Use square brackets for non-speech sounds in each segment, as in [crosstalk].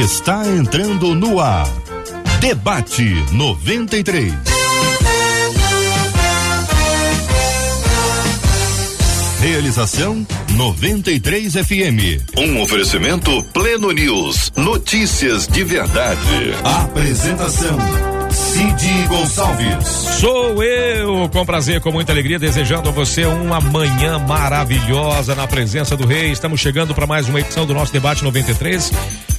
está entrando no ar. Debate 93. Realização 93 FM. Um oferecimento Pleno News. Notícias de verdade. Apresentação Cid Gonçalves. Sou eu, com prazer, com muita alegria, desejando a você uma manhã maravilhosa na presença do Rei. Estamos chegando para mais uma edição do nosso debate 93.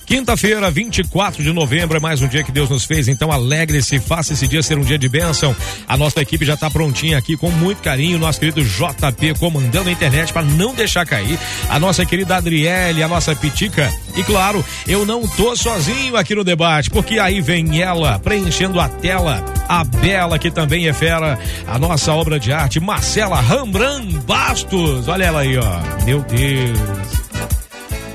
Quinta-feira, 24 de novembro, é mais um dia que Deus nos fez, então alegre-se, faça esse dia ser um dia de bênção. A nossa equipe já está prontinha aqui com muito carinho, nosso querido JP comandando a internet para não deixar cair, a nossa querida Adriele, a nossa Pitica. E claro, eu não tô sozinho aqui no debate, porque aí vem ela preenchendo a tela, a Bela, que também é fera, a nossa obra de arte, Marcela Rambran Bastos. Olha ela aí, ó. Meu Deus.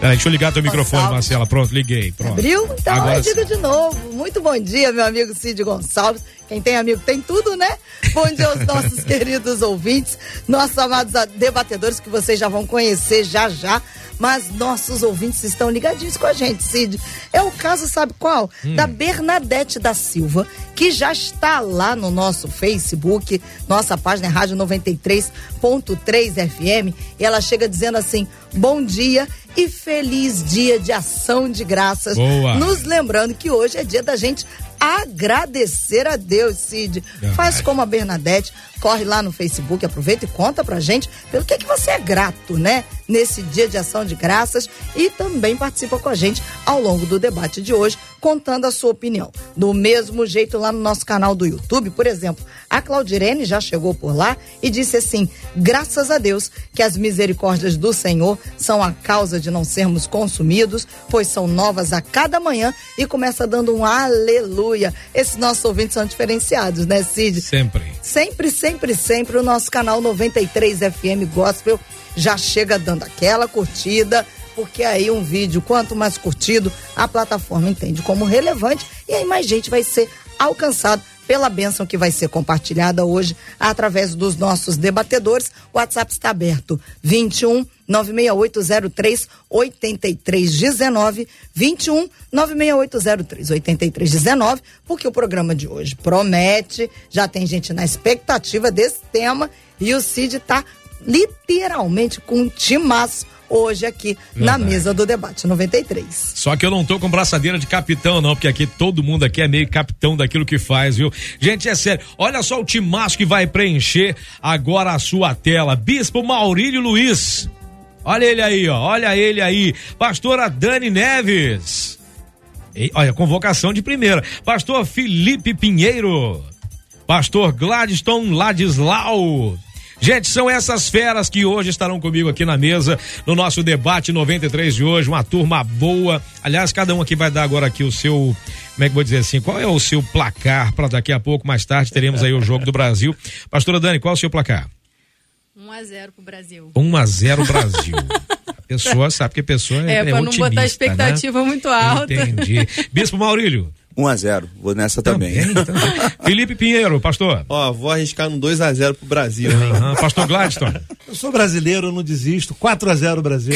Peraí, deixa eu ligar teu microfone, Marcela. Pronto, liguei. Pronto. Abriu? Então Agora eu digo de novo. Muito bom dia, meu amigo Cid Gonçalves. Quem tem amigo tem tudo, né? Bom dia aos nossos [laughs] queridos ouvintes, nossos amados debatedores que vocês já vão conhecer já já mas nossos ouvintes estão ligadinhos com a gente, Cid. É o caso, sabe qual? Hum. Da Bernadette da Silva, que já está lá no nosso Facebook, nossa página é Rádio 93.3 FM, e ela chega dizendo assim: bom dia e feliz dia de ação de graças. Boa. Nos lembrando que hoje é dia da gente agradecer a Deus, Cid. Faz como a Bernadette, corre lá no Facebook, aproveita e conta pra gente pelo que, que você é grato, né? Nesse dia de ação de graças e também participa com a gente ao longo do debate de hoje, contando a sua opinião. Do mesmo jeito lá no nosso canal do YouTube, por exemplo, a Claudirene já chegou por lá e disse assim: graças a Deus que as misericórdias do Senhor são a causa de não sermos consumidos, pois são novas a cada manhã e começa dando um aleluia. Esses nossos ouvintes são diferenciados, né, Cid? Sempre. Sempre, sempre sempre, sempre o nosso canal 93 FM Gospel já chega dando aquela curtida, porque aí um vídeo, quanto mais curtido, a plataforma entende como relevante e aí mais gente vai ser alcançado pela bênção que vai ser compartilhada hoje através dos nossos debatedores. O WhatsApp está aberto 21 96803 8319 21 96803 8319, porque o programa de hoje promete, já tem gente na expectativa desse tema e o Cid está literalmente com um timaço hoje aqui Verdade. na mesa do debate 93. Só que eu não tô com braçadeira de capitão não, porque aqui todo mundo aqui é meio capitão daquilo que faz, viu? Gente, é sério. Olha só o timaço que vai preencher agora a sua tela. Bispo Maurílio Luiz. Olha ele aí, ó. Olha ele aí. Pastora Dani Neves. E, olha, convocação de primeira. Pastor Felipe Pinheiro. Pastor Gladstone Ladislau. Gente, são essas feras que hoje estarão comigo aqui na mesa, no nosso debate 93 de hoje, uma turma boa. Aliás, cada um aqui vai dar agora aqui o seu, como é que vou dizer assim, qual é o seu placar para daqui a pouco, mais tarde, teremos aí o jogo do Brasil. Pastora Dani, qual é o seu placar? 1 a 0 pro Brasil. 1 a 0 Brasil. A pessoa sabe que a pessoa é, é, é pra não botar expectativa né? muito alta. Entendi. Bispo Maurílio. 1 a 0 vou nessa também. também. [laughs] Felipe Pinheiro, pastor. Ó, vou arriscar no 2 a 0 pro Brasil. Uhum. Pastor Gladstone. Eu sou brasileiro, eu não desisto. 4 a 0 Brasil.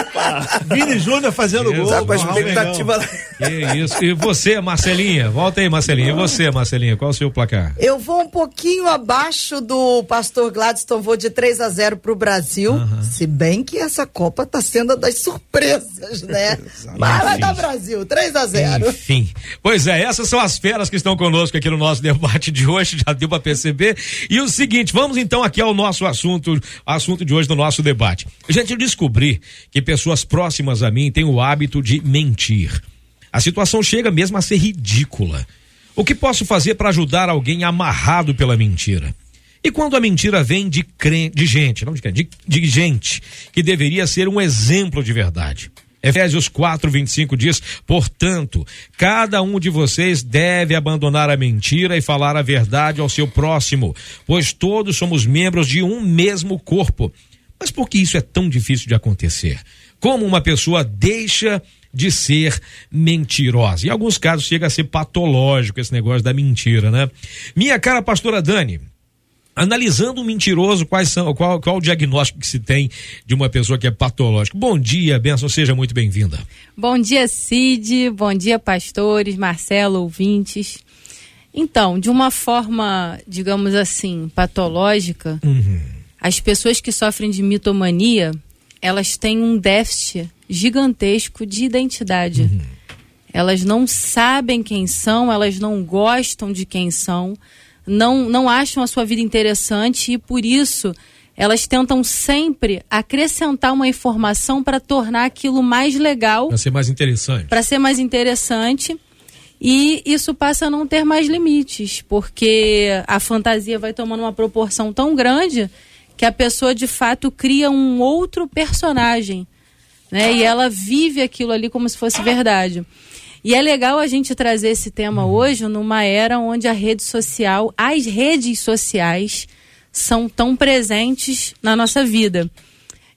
Opa! Vini Júnior fazendo gol. Tá com a expectativa lá. Que isso. E você, Marcelinha? Volta aí, Marcelinha. E você, Marcelinha? Qual é o seu placar? Eu vou um pouquinho abaixo do pastor Gladstone, vou de 3 a 0 pro Brasil. Uhum. Se bem que essa Copa tá sendo das surpresas, né? Mas vai dar Brasil, 3 a 0 Enfim. Pois Pois é, essas são as feras que estão conosco aqui no nosso debate de hoje, já deu para perceber. E o seguinte, vamos então aqui ao nosso assunto, assunto de hoje do nosso debate. Gente, eu descobri que pessoas próximas a mim têm o hábito de mentir. A situação chega mesmo a ser ridícula. O que posso fazer para ajudar alguém amarrado pela mentira? E quando a mentira vem de, crente, de gente, não de, de, de gente que deveria ser um exemplo de verdade? Efésios 4, 25 diz: Portanto, cada um de vocês deve abandonar a mentira e falar a verdade ao seu próximo, pois todos somos membros de um mesmo corpo. Mas por que isso é tão difícil de acontecer? Como uma pessoa deixa de ser mentirosa? Em alguns casos chega a ser patológico esse negócio da mentira, né? Minha cara pastora Dani, analisando um mentiroso, quais são, qual, qual o diagnóstico que se tem de uma pessoa que é patológica. Bom dia, Benção, seja muito bem-vinda. Bom dia, Cid, bom dia, pastores, Marcelo, ouvintes. Então, de uma forma, digamos assim, patológica, uhum. as pessoas que sofrem de mitomania, elas têm um déficit gigantesco de identidade. Uhum. Elas não sabem quem são, elas não gostam de quem são, não, não acham a sua vida interessante e por isso elas tentam sempre acrescentar uma informação para tornar aquilo mais legal. Para ser mais interessante. Para ser mais interessante. E isso passa a não ter mais limites, porque a fantasia vai tomando uma proporção tão grande que a pessoa de fato cria um outro personagem. Né? E ela vive aquilo ali como se fosse verdade. E é legal a gente trazer esse tema uhum. hoje numa era onde a rede social, as redes sociais, são tão presentes na nossa vida.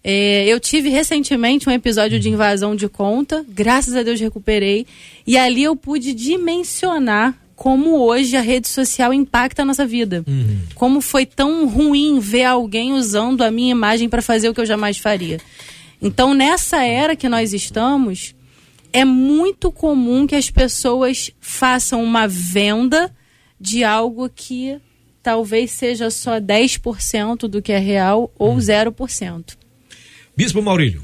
É, eu tive recentemente um episódio de uhum. invasão de conta, graças a Deus recuperei, e ali eu pude dimensionar como hoje a rede social impacta a nossa vida. Uhum. Como foi tão ruim ver alguém usando a minha imagem para fazer o que eu jamais faria. Então, nessa era que nós estamos, é muito comum que as pessoas façam uma venda de algo que talvez seja só 10% do que é real ou 0%. Hum. Bispo Maurílio.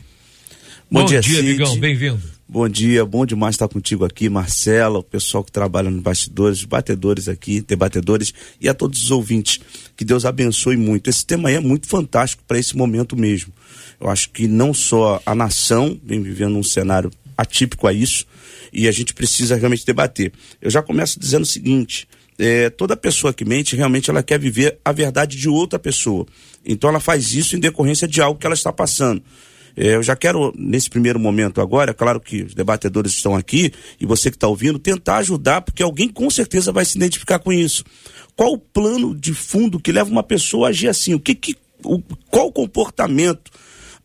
Bom, bom dia, dia amigão, bem-vindo. Bom dia, bom demais estar contigo aqui, Marcela, o pessoal que trabalha nos bastidores, os batedores aqui, debatedores e a todos os ouvintes. Que Deus abençoe muito. Esse tema aí é muito fantástico para esse momento mesmo. Eu acho que não só a nação vem vivendo um cenário atípico a isso e a gente precisa realmente debater. Eu já começo dizendo o seguinte: é, toda pessoa que mente realmente ela quer viver a verdade de outra pessoa. Então ela faz isso em decorrência de algo que ela está passando. É, eu já quero, nesse primeiro momento agora, claro que os debatedores estão aqui e você que está ouvindo, tentar ajudar, porque alguém com certeza vai se identificar com isso. Qual o plano de fundo que leva uma pessoa a agir assim? O que, que o, qual o comportamento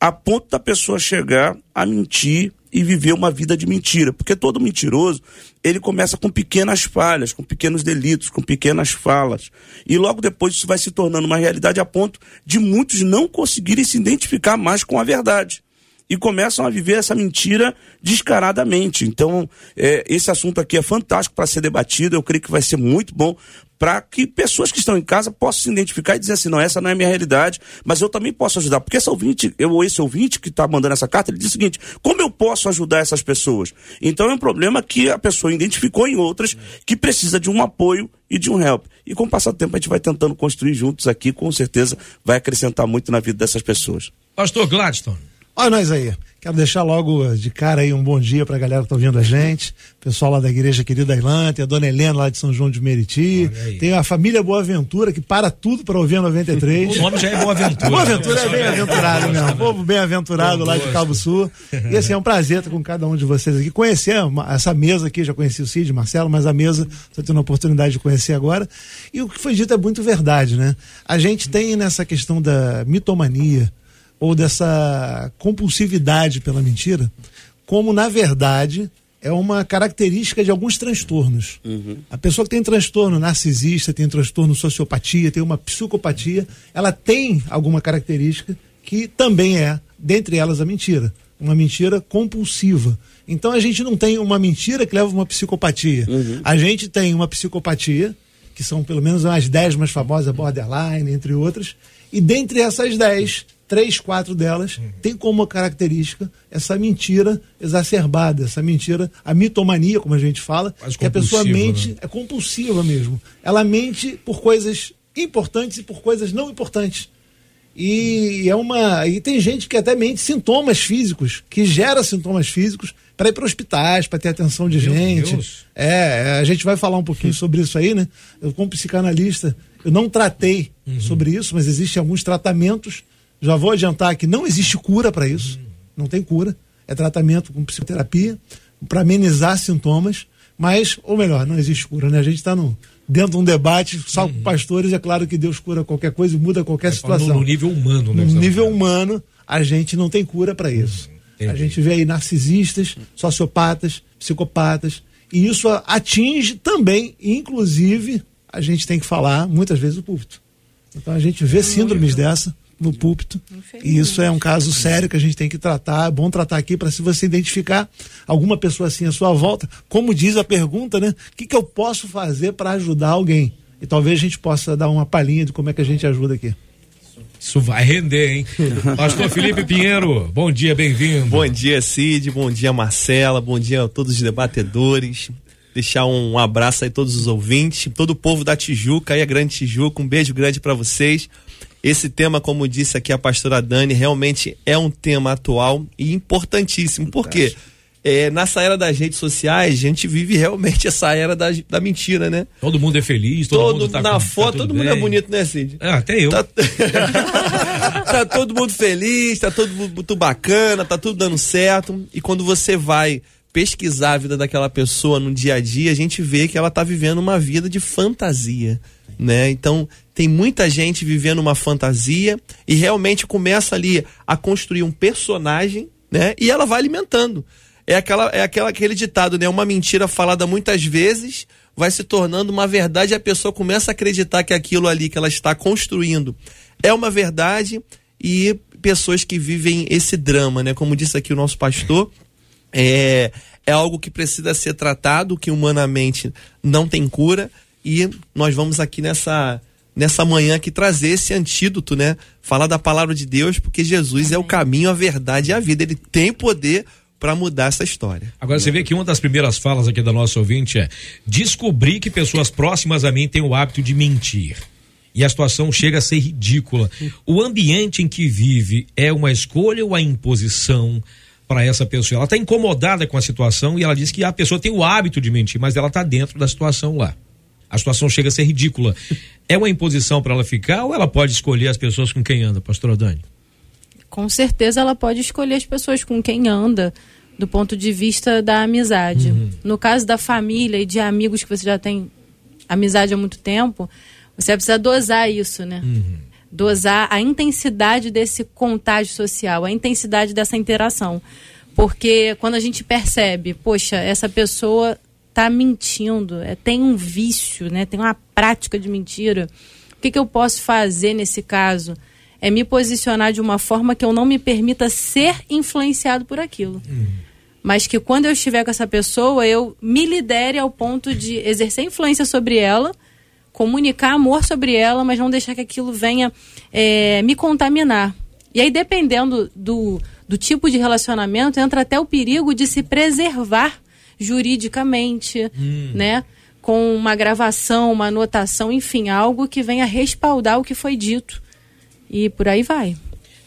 a ponto da pessoa chegar a mentir e viver uma vida de mentira. Porque todo mentiroso, ele começa com pequenas falhas, com pequenos delitos, com pequenas falas. E logo depois isso vai se tornando uma realidade a ponto de muitos não conseguirem se identificar mais com a verdade. E começam a viver essa mentira descaradamente. Então, é, esse assunto aqui é fantástico para ser debatido. Eu creio que vai ser muito bom para que pessoas que estão em casa possam se identificar e dizer assim, não, essa não é a minha realidade, mas eu também posso ajudar. Porque esse ouvinte, eu, esse ouvinte que está mandando essa carta, ele diz o seguinte, como eu posso ajudar essas pessoas? Então é um problema que a pessoa identificou em outras que precisa de um apoio e de um help. E com o passar do tempo a gente vai tentando construir juntos aqui, com certeza vai acrescentar muito na vida dessas pessoas. Pastor Gladstone. Olha nós aí. Quero deixar logo de cara aí um bom dia para a galera que está ouvindo a gente. Pessoal lá da igreja querida Ilã, tem a dona Helena lá de São João de Meriti. Tem a família Boa Aventura que para tudo para ouvir a 93. O nome já é Boa Aventura. Boa Aventura é bem-aventurado mesmo. Povo bem-aventurado lá de Cabo Sul. E assim, é um prazer estar com cada um de vocês aqui. Conhecer essa mesa aqui, já conheci o Cid, Marcelo, mas a mesa estou tendo a oportunidade de conhecer agora. E o que foi dito é muito verdade, né? A gente tem nessa questão da mitomania, ou dessa compulsividade pela mentira, como na verdade é uma característica de alguns transtornos. Uhum. A pessoa que tem transtorno narcisista, tem transtorno sociopatia, tem uma psicopatia, ela tem alguma característica que também é, dentre elas, a mentira. Uma mentira compulsiva. Então a gente não tem uma mentira que leva a uma psicopatia. Uhum. A gente tem uma psicopatia, que são pelo menos as dez mais famosas, borderline, entre outras, e dentre essas dez três, quatro delas uhum. tem como característica essa mentira exacerbada, essa mentira, a mitomania, como a gente fala, que a pessoa mente, né? é compulsiva mesmo. Ela mente por coisas importantes e por coisas não importantes. E é uma. E tem gente que até mente sintomas físicos, que gera sintomas físicos para ir para hospitais, para ter atenção de Meu gente. Deus. É, a gente vai falar um pouquinho [laughs] sobre isso aí, né? Eu, como psicanalista, eu não tratei uhum. sobre isso, mas existem alguns tratamentos já vou adiantar que não existe cura para isso. Não tem cura. É tratamento com psicoterapia para amenizar sintomas, mas, ou melhor, não existe cura, né? A gente está dentro de um debate, só com uhum. pastores, é claro que Deus cura qualquer coisa e muda qualquer é, situação. No nível humano, né? No nível humano, a gente não tem cura para isso. A gente vê aí narcisistas, sociopatas, psicopatas, e isso atinge também, inclusive, a gente tem que falar muitas vezes o púlpito. Então a gente vê síndromes dessa no púlpito. E isso é um caso sério que a gente tem que tratar. É bom tratar aqui para se você identificar alguma pessoa assim à sua volta, como diz a pergunta, né? O que, que eu posso fazer para ajudar alguém? E talvez a gente possa dar uma palhinha de como é que a gente ajuda aqui. Isso vai render, hein? [laughs] Pastor Felipe Pinheiro, bom dia, bem-vindo. Bom dia, Cid, bom dia, Marcela, bom dia a todos os debatedores. Deixar um abraço aí a todos os ouvintes, todo o povo da Tijuca, aí a Grande Tijuca, um beijo grande para vocês. Esse tema, como disse aqui a pastora Dani, realmente é um tema atual e importantíssimo. Por quê? É, nessa era das redes sociais, a gente vive realmente essa era da, da mentira, né? Todo mundo é feliz, todo, todo mundo tá Na com- foto, tá todo tudo mundo é bem. bonito, né, Cid? É, até eu. Tá... [laughs] tá todo mundo feliz, tá todo mundo bacana, tá tudo dando certo. E quando você vai pesquisar a vida daquela pessoa no dia a dia, a gente vê que ela tá vivendo uma vida de fantasia, né? Então, tem muita gente vivendo uma fantasia e realmente começa ali a construir um personagem, né? E ela vai alimentando. É aquela é aquela aquele ditado, né? Uma mentira falada muitas vezes vai se tornando uma verdade e a pessoa começa a acreditar que aquilo ali que ela está construindo é uma verdade e pessoas que vivem esse drama, né? Como disse aqui o nosso pastor, é, é algo que precisa ser tratado, que humanamente não tem cura, e nós vamos aqui nessa nessa manhã aqui trazer esse antídoto, né? Falar da palavra de Deus, porque Jesus é o caminho, a verdade e a vida. Ele tem poder para mudar essa história. Agora você vê que uma das primeiras falas aqui da nossa ouvinte é: descobri que pessoas próximas a mim têm o hábito de mentir. E a situação chega a ser ridícula. O ambiente em que vive é uma escolha ou a imposição para essa pessoa? Ela está incomodada com a situação e ela diz que a pessoa tem o hábito de mentir, mas ela está dentro da situação lá. A situação chega a ser ridícula. É uma imposição para ela ficar ou ela pode escolher as pessoas com quem anda, pastora Dani? Com certeza ela pode escolher as pessoas com quem anda, do ponto de vista da amizade. No caso da família e de amigos que você já tem amizade há muito tempo, você precisa dosar isso, né? Dosar a intensidade desse contágio social, a intensidade dessa interação. Porque quando a gente percebe, poxa, essa pessoa tá mentindo, é, tem um vício, né? Tem uma prática de mentira. O que, que eu posso fazer nesse caso? É me posicionar de uma forma que eu não me permita ser influenciado por aquilo. Mas que quando eu estiver com essa pessoa, eu me lidere ao ponto de exercer influência sobre ela, comunicar amor sobre ela, mas não deixar que aquilo venha é, me contaminar. E aí, dependendo do, do tipo de relacionamento, entra até o perigo de se preservar juridicamente, né? Com uma gravação, uma anotação, enfim, algo que venha respaldar o que foi dito. E por aí vai.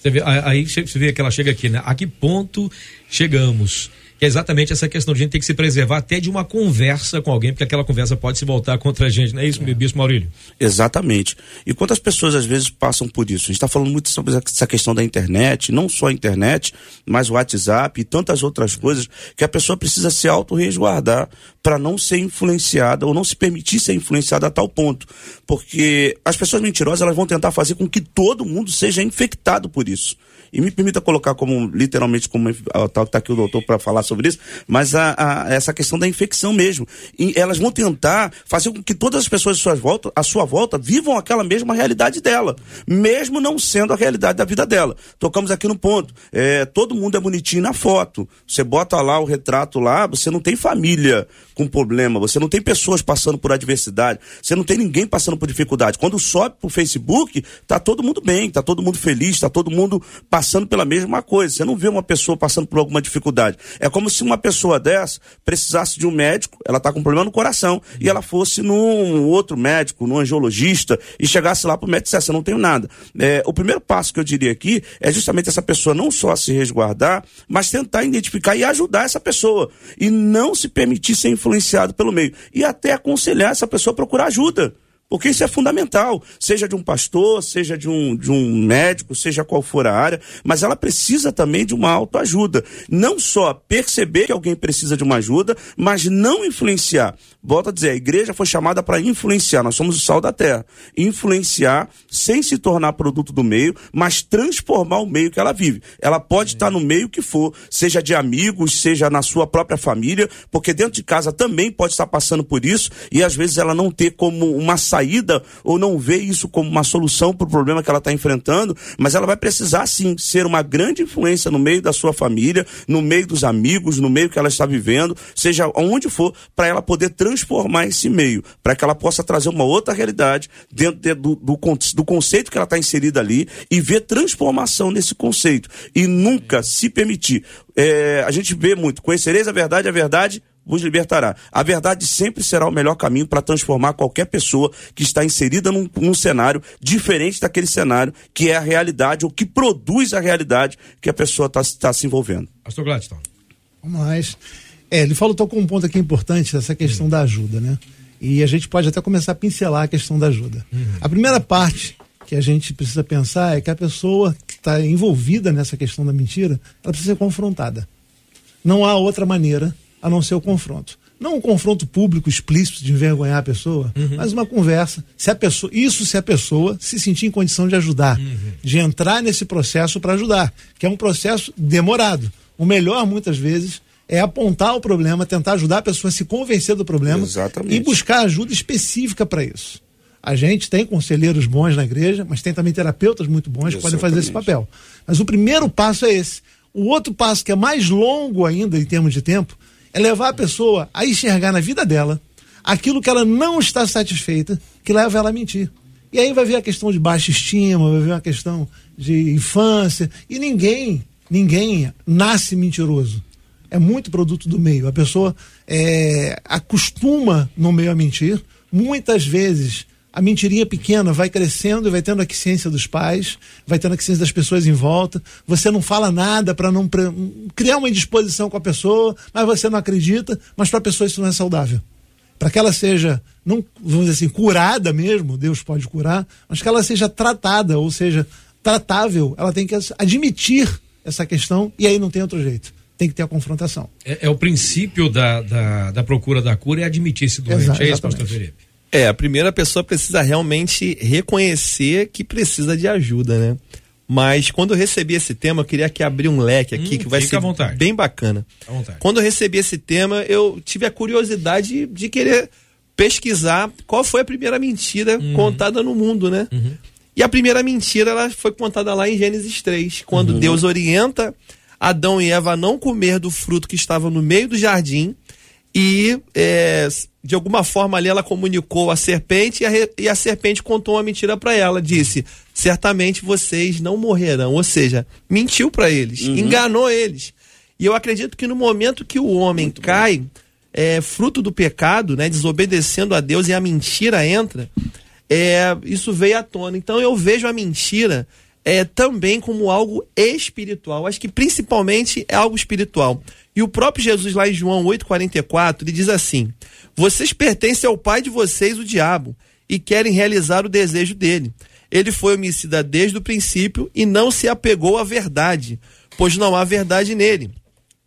Você vê, aí você vê que ela chega aqui, né? A que ponto chegamos? Que é exatamente essa questão de a gente ter que se preservar até de uma conversa com alguém, porque aquela conversa pode se voltar contra a gente, não é isso, meu bispo Maurílio? Exatamente. E quantas pessoas às vezes passam por isso? A gente está falando muito sobre essa questão da internet, não só a internet, mas o WhatsApp e tantas outras coisas que a pessoa precisa se auto-resguardar para não ser influenciada ou não se permitir ser influenciada a tal ponto. Porque as pessoas mentirosas elas vão tentar fazer com que todo mundo seja infectado por isso. E me permita colocar como, literalmente, como está aqui o doutor para falar sobre isso, mas a, a- essa questão da infecção mesmo. E elas vão tentar fazer com que todas as pessoas à sua volta, à sua volta vivam aquela mesma realidade dela, mesmo não sendo a realidade da vida dela. Tocamos aqui no ponto. É, todo mundo é bonitinho na foto. Você bota lá o retrato lá, você não tem família com problema, você não tem pessoas passando por adversidade, você não tem ninguém passando por dificuldade. Quando sobe pro Facebook, tá todo mundo bem, tá todo mundo feliz, tá todo mundo passando pela mesma coisa. Você não vê uma pessoa passando por alguma dificuldade. É como se uma pessoa dessa precisasse de um médico, ela tá com um problema no coração, e ela fosse num outro médico, num angiologista, e chegasse lá pro médico e dissesse, eu não tenho nada. É, o primeiro passo que eu diria aqui é justamente essa pessoa não só se resguardar, mas tentar identificar e ajudar essa pessoa. E não se permitir ser influenciado pelo meio. E até aconselhar essa pessoa a procurar ajuda. Porque isso é fundamental, seja de um pastor, seja de um, de um médico, seja qual for a área, mas ela precisa também de uma autoajuda. Não só perceber que alguém precisa de uma ajuda, mas não influenciar. Volto a dizer, a igreja foi chamada para influenciar, nós somos o sal da terra. Influenciar sem se tornar produto do meio, mas transformar o meio que ela vive. Ela pode estar no meio que for, seja de amigos, seja na sua própria família, porque dentro de casa também pode estar passando por isso e às vezes ela não ter como uma saída saída ou não vê isso como uma solução para o problema que ela está enfrentando, mas ela vai precisar sim ser uma grande influência no meio da sua família, no meio dos amigos, no meio que ela está vivendo, seja onde for, para ela poder transformar esse meio, para que ela possa trazer uma outra realidade dentro de, do, do, do conceito que ela está inserida ali e ver transformação nesse conceito e nunca se permitir. É, a gente vê muito, conhecereis a verdade, a verdade vos libertará. A verdade sempre será o melhor caminho para transformar qualquer pessoa que está inserida num, num, cenário diferente daquele cenário que é a realidade ou que produz a realidade que a pessoa está tá se envolvendo. Pastor Gladstone. Vamos lá. É, ele falou, tocou um ponto aqui importante, essa questão da ajuda, né? E a gente pode até começar a pincelar a questão da ajuda. Uhum. A primeira parte que a gente precisa pensar é que a pessoa que está envolvida nessa questão da mentira, ela precisa ser confrontada. Não há outra maneira a não ser o confronto. Não um confronto público explícito de envergonhar a pessoa, uhum. mas uma conversa. Se a pessoa, isso se a pessoa se sentir em condição de ajudar, uhum. de entrar nesse processo para ajudar, que é um processo demorado. O melhor, muitas vezes, é apontar o problema, tentar ajudar a pessoa a se convencer do problema Exatamente. e buscar ajuda específica para isso. A gente tem conselheiros bons na igreja, mas tem também terapeutas muito bons Exatamente. que podem fazer esse papel. Mas o primeiro passo é esse. O outro passo, que é mais longo ainda em termos de tempo, é levar a pessoa a enxergar na vida dela aquilo que ela não está satisfeita, que leva ela a mentir. E aí vai ver a questão de baixa estima, vai ver a questão de infância. E ninguém, ninguém nasce mentiroso. É muito produto do meio. A pessoa é, acostuma no meio a mentir. Muitas vezes a mentirinha pequena vai crescendo e vai tendo a ciência dos pais, vai tendo a ciência das pessoas em volta. Você não fala nada para não pra, criar uma indisposição com a pessoa, mas você não acredita, mas para a pessoa isso não é saudável. Para que ela seja, não, vamos dizer assim, curada mesmo, Deus pode curar, mas que ela seja tratada, ou seja, tratável, ela tem que admitir essa questão e aí não tem outro jeito tem que ter a confrontação. É, é o princípio da, da, da, procura da cura é admitir esse doente. É isso, pastor Felipe? É, a primeira pessoa precisa realmente reconhecer que precisa de ajuda, né? Mas quando eu recebi esse tema, eu queria que abrir um leque aqui hum, que vai ser bem bacana. Quando eu recebi esse tema, eu tive a curiosidade de querer pesquisar qual foi a primeira mentira uhum. contada no mundo, né? Uhum. E a primeira mentira ela foi contada lá em Gênesis 3, quando uhum. Deus orienta Adão e Eva a não comer do fruto que estava no meio do jardim e é, de alguma forma ali ela comunicou a serpente e a, e a serpente contou uma mentira para ela. Disse: certamente vocês não morrerão. Ou seja, mentiu para eles, uhum. enganou eles. E eu acredito que no momento que o homem Muito cai, é, fruto do pecado, né, desobedecendo a Deus e a mentira entra, é, isso veio à tona. Então eu vejo a mentira é, também como algo espiritual. Acho que principalmente é algo espiritual. E o próprio Jesus, lá em João 8,44, ele diz assim: Vocês pertencem ao pai de vocês, o diabo, e querem realizar o desejo dele. Ele foi homicida desde o princípio e não se apegou à verdade, pois não há verdade nele.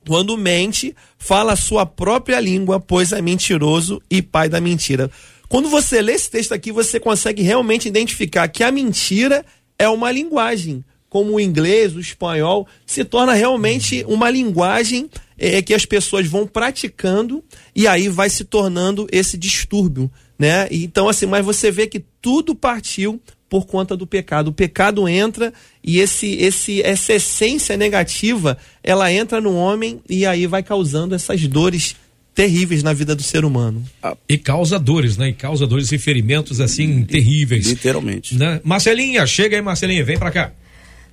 Quando mente, fala a sua própria língua, pois é mentiroso e pai da mentira. Quando você lê esse texto aqui, você consegue realmente identificar que a mentira é uma linguagem, como o inglês, o espanhol, se torna realmente uma linguagem é, que as pessoas vão praticando e aí vai se tornando esse distúrbio, né? Então assim, mas você vê que tudo partiu por conta do pecado. O pecado entra e esse, esse, essa essência negativa, ela entra no homem e aí vai causando essas dores terríveis na vida do ser humano. E causa dores, né? E causa dores e ferimentos assim terríveis. Literalmente. Né? Marcelinha, chega aí, Marcelinha, vem para cá.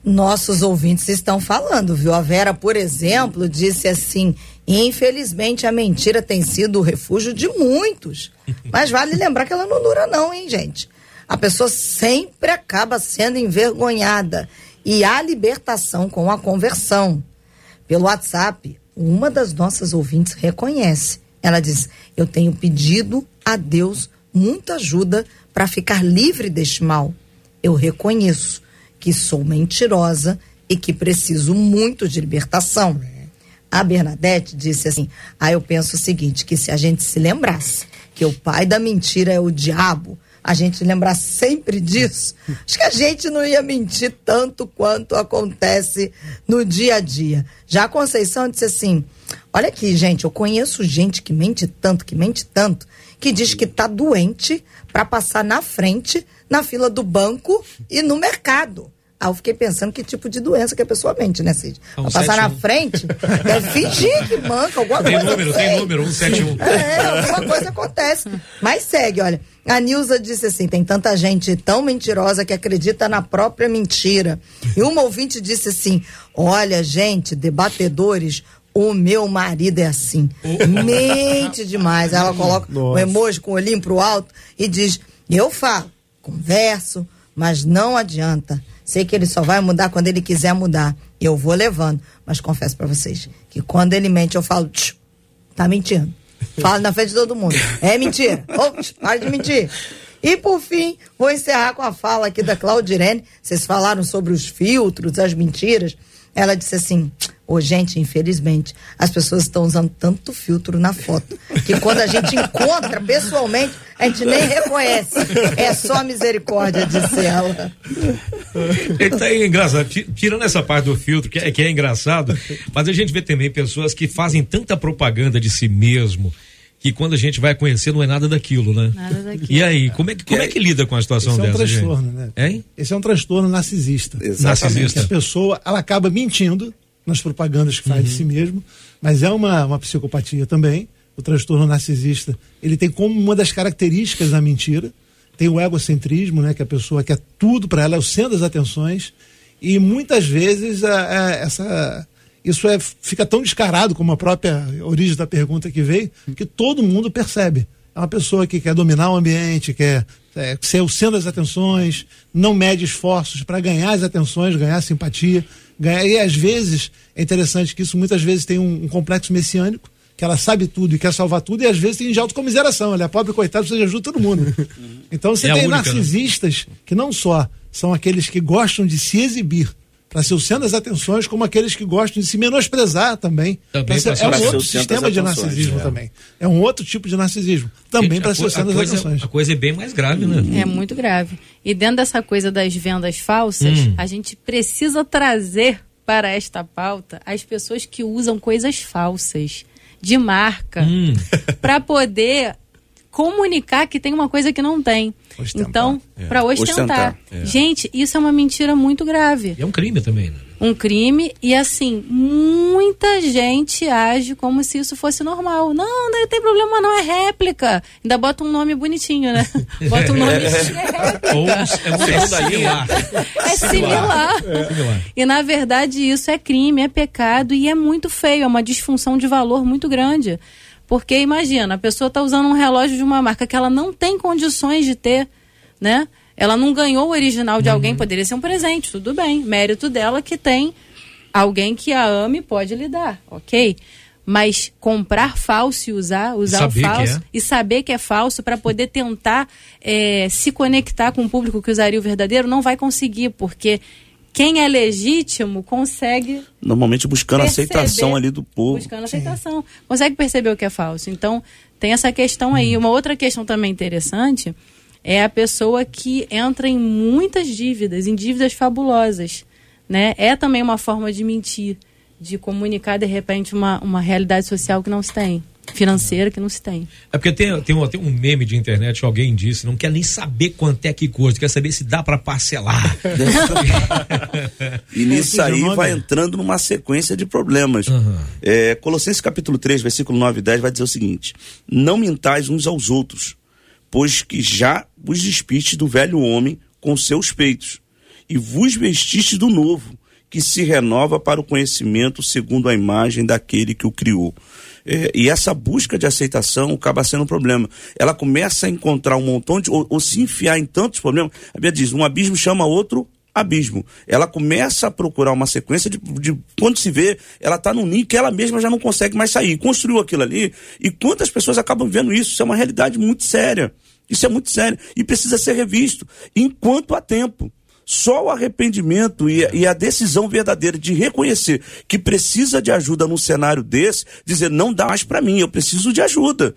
Nossos ouvintes estão falando, viu? A Vera, por exemplo, disse assim: infelizmente a mentira tem sido o refúgio de muitos. [laughs] Mas vale lembrar que ela não dura, não, hein, gente? A pessoa sempre acaba sendo envergonhada. E há libertação com a conversão. Pelo WhatsApp, uma das nossas ouvintes reconhece. Ela diz: Eu tenho pedido a Deus muita ajuda para ficar livre deste mal. Eu reconheço que sou mentirosa e que preciso muito de libertação. A Bernadette disse assim: Ah, eu penso o seguinte: que se a gente se lembrasse que o pai da mentira é o diabo, a gente lembrar sempre disso, acho que a gente não ia mentir tanto quanto acontece no dia a dia. Já a Conceição disse assim: Olha aqui, gente, eu conheço gente que mente tanto, que mente tanto, que diz que tá doente para passar na frente, na fila do banco e no mercado. Aí eu fiquei pensando que tipo de doença que a pessoa mente, né, Cid? Um pra passar na 71. frente, deve fingir que manca, alguma Tem coisa. número, não tem número, 171. É, alguma coisa acontece. Mas segue, olha. A Nilza disse assim: tem tanta gente tão mentirosa que acredita na própria mentira. E uma ouvinte disse assim: olha, gente, debatedores. O meu marido é assim. Mente demais. Aí Ela coloca um Nossa. emoji com o olhinho pro alto e diz: Eu falo, converso, mas não adianta. Sei que ele só vai mudar quando ele quiser mudar. Eu vou levando. Mas confesso pra vocês que quando ele mente, eu falo: "Tch, Tá mentindo. [laughs] Fala na frente de todo mundo. É mentira. Ops, para de mentir. E por fim, vou encerrar com a fala aqui da Claudirene. Vocês falaram sobre os filtros, as mentiras. Ela disse assim: Ô, gente, infelizmente, as pessoas estão usando tanto filtro na foto que quando a gente encontra pessoalmente, a gente nem reconhece. É só misericórdia, disse ela. Ele tá aí engraçado. Ti- Tirando essa parte do filtro, que é, que é engraçado, mas a gente vê também pessoas que fazem tanta propaganda de si mesmo que quando a gente vai conhecer não é nada daquilo, né? Nada daquilo. E aí, como é que, como é que lida com a situação Esse é um dessa, transtorno, gente? né? Hein? Esse é um transtorno narcisista. Narcisista. Que a pessoa, ela acaba mentindo nas propagandas que faz de si mesmo, mas é uma, uma psicopatia também. O transtorno narcisista, ele tem como uma das características a mentira, tem o egocentrismo, né, que a pessoa quer tudo para ela, é o centro das atenções, e muitas vezes a- a- essa isso é, fica tão descarado como a própria origem da pergunta que veio, que todo mundo percebe. É uma pessoa que quer dominar o ambiente, quer é, ser o centro das atenções, não mede esforços para ganhar as atenções, ganhar simpatia. Ganhar, e às vezes, é interessante que isso muitas vezes tem um, um complexo messiânico, que ela sabe tudo e quer salvar tudo, e às vezes tem de autocomiseração. Ela é pobre, coitado, precisa de ajuda todo mundo. [laughs] Então você É tem única, né? narcisistas que não só são aqueles que gostam de se exibir para ser o centro das atenções, como aqueles que gostam de se menosprezar também. Também ser- é um outro sistema de atenções, narcisismo é. também. É um outro tipo de narcisismo. Também para ser o centro das coisa, atenções. a coisa é bem mais grave, né? É muito grave. E dentro dessa coisa das vendas falsas, Hum. a gente precisa trazer para esta pauta as pessoas que usam coisas falsas de marca Hum. [laughs] para poder comunicar que tem uma coisa que não tem. Ostentar. Então, para ostentar. Ostentar, Gente, isso é uma mentira muito grave. E é um crime também, né? Um crime e assim, muita gente age como se isso fosse normal. Não, não tem problema não, é réplica. Ainda bota um nome bonitinho, né? [laughs] Bota um nome é réplica. Ou é um é similar. É similar. Similar. E na verdade isso é crime, é pecado e é muito feio, é uma disfunção de valor muito grande. Porque imagina, a pessoa está usando um relógio de uma marca que ela não tem condições de ter, né? Ela não ganhou o original de alguém, poderia ser um presente, tudo bem. Mérito dela que tem alguém que a ame pode lhe dar, ok? Mas comprar falso e usar, usar saber o falso é. e saber que é falso para poder tentar eh, se conectar com o público que usaria o verdadeiro, não vai conseguir, porque quem é legítimo consegue Normalmente buscando perceber- aceitação ali do povo. Buscando aceitação. Consegue perceber o que é falso. Então, tem essa questão aí. Uma outra questão também interessante é a pessoa que entra em muitas dívidas, em dívidas fabulosas. Né? É também uma forma de mentir, de comunicar, de repente, uma, uma realidade social que não se tem, financeira que não se tem. É porque tem, tem, um, tem um meme de internet que alguém disse, não quer nem saber quanto é que custa, quer saber se dá pra parcelar. [laughs] E nisso seja, aí vai é- entrando numa sequência de problemas. É, Colossenses capítulo 3, versículo 9 e 10 vai dizer o seguinte: Não mintais uns aos outros, pois que já vos despiste do velho homem com seus peitos, e vos vestiste do novo, que se renova para o conhecimento segundo a imagem daquele que o criou. É, e essa busca de aceitação acaba sendo um problema. Ela começa a encontrar um montão de. ou, ou se enfiar em tantos problemas. A Bíblia diz: um abismo chama outro abismo. Ela começa a procurar uma sequência de, de quando se vê, ela está num ninho que ela mesma já não consegue mais sair. Construiu aquilo ali. E quantas pessoas acabam vendo isso? Isso é uma realidade muito séria. Isso é muito sério. E precisa ser revisto enquanto há tempo. Só o arrependimento e, e a decisão verdadeira de reconhecer que precisa de ajuda num cenário desse, dizer não dá mais para mim, eu preciso de ajuda.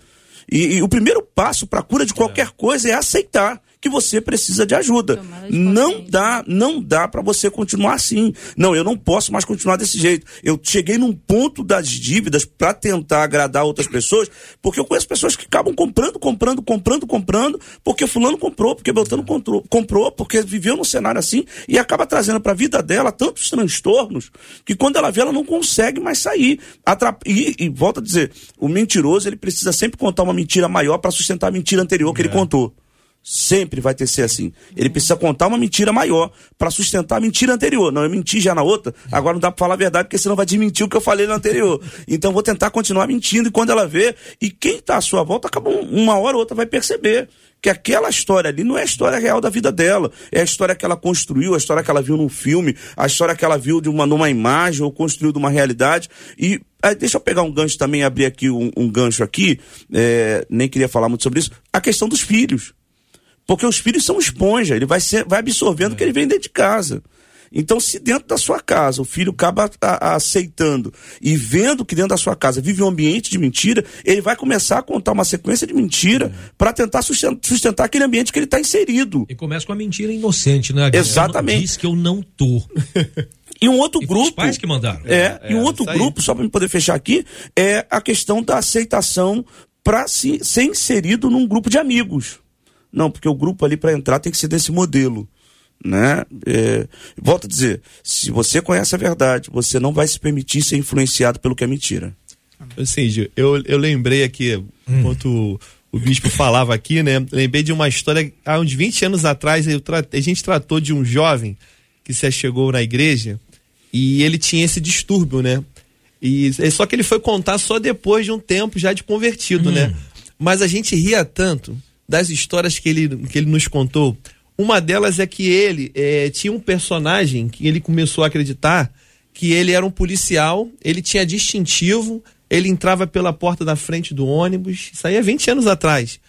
E, e o primeiro passo para a cura de qualquer coisa é aceitar que você precisa de ajuda. Não dá, não dá para você continuar assim. Não, eu não posso mais continuar desse jeito. Eu cheguei num ponto das dívidas para tentar agradar outras pessoas, porque eu conheço pessoas que acabam comprando, comprando, comprando, comprando, porque fulano comprou, porque Beltrano comprou, comprou porque viveu num cenário assim e acaba trazendo para a vida dela tantos transtornos que quando ela vê ela não consegue mais sair. Atrap... E, e volta a dizer, o mentiroso ele precisa sempre contar uma mentira maior para sustentar a mentira anterior que é. ele contou. Sempre vai ter ser assim. Ele precisa contar uma mentira maior para sustentar a mentira anterior. Não, eu menti já na outra, agora não dá para falar a verdade, porque senão vai desmentir o que eu falei na anterior. Então vou tentar continuar mentindo e quando ela vê, e quem está à sua volta, acaba uma hora ou outra vai perceber que aquela história ali não é a história real da vida dela, é a história que ela construiu, a história que ela viu num filme, a história que ela viu de uma numa imagem ou construiu de uma realidade. E aí, deixa eu pegar um gancho também, abrir aqui um, um gancho aqui, é, nem queria falar muito sobre isso, a questão dos filhos. Porque os filhos são esponja, ele vai, ser, vai absorvendo o que ele vem dentro de casa. Então, se dentro da sua casa o filho acaba a, a, aceitando e vendo que dentro da sua casa vive um ambiente de mentira, ele vai começar a contar uma sequência de mentira uhum. para tentar sustentar, sustentar, aquele ambiente que ele está inserido. E começa com a mentira inocente, né? Exatamente. Diz que eu não tô. [laughs] E um outro e grupo. Os pais que mandaram. É, é e um outro grupo, só para poder fechar aqui, é a questão da aceitação para se, ser inserido num grupo de amigos. Não, porque o grupo ali para entrar tem que ser desse modelo. Né? É, volto a dizer, se você conhece a verdade, você não vai se permitir ser influenciado pelo que é mentira. Assim, eu, eu lembrei aqui, hum. enquanto o bispo falava aqui, né? Lembrei de uma história, há uns 20 anos atrás, a gente tratou de um jovem que se chegou na igreja e ele tinha esse distúrbio, né? E só que ele foi contar só depois de um tempo já de convertido, né? hum. né? Mas a gente ria tanto das histórias que ele, que ele nos contou. Uma delas é que ele é, tinha um personagem que ele começou a acreditar que ele era um policial, ele tinha distintivo, ele entrava pela porta da frente do ônibus. Isso aí é 20 anos atrás.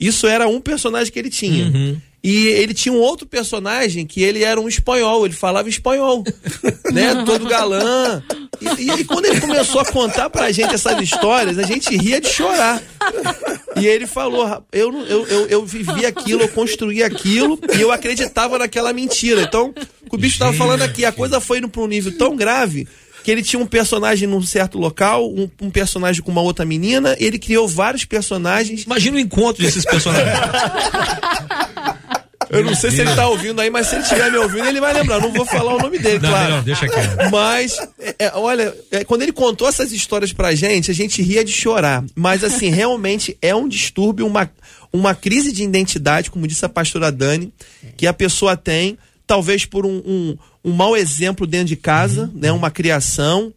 Isso era um personagem que ele tinha. Uhum. E ele tinha um outro personagem que ele era um espanhol, ele falava espanhol, [laughs] né? Todo galã. E, e, e, quando ele começou a contar pra gente essas histórias, a gente ria de chorar. E ele falou: eu, eu, eu, eu vivi aquilo, eu construí aquilo e eu acreditava naquela mentira. Então, o bicho estava falando aqui, a coisa foi indo para um nível tão grave que ele tinha um personagem num certo local, um, um, personagem com uma outra menina, e ele criou vários personagens. Imagina o encontro desses personagens. [laughs] Eu não sei se ele tá ouvindo aí, mas se ele estiver me ouvindo, ele vai lembrar. Não vou falar o nome dele, não, claro. Não, deixa quieto. Mas, é, é, olha, é, quando ele contou essas histórias pra gente, a gente ria de chorar. Mas, assim, realmente é um distúrbio, uma, uma crise de identidade, como disse a pastora Dani, que a pessoa tem, talvez por um, um, um mau exemplo dentro de casa, uhum. né? Uma criação.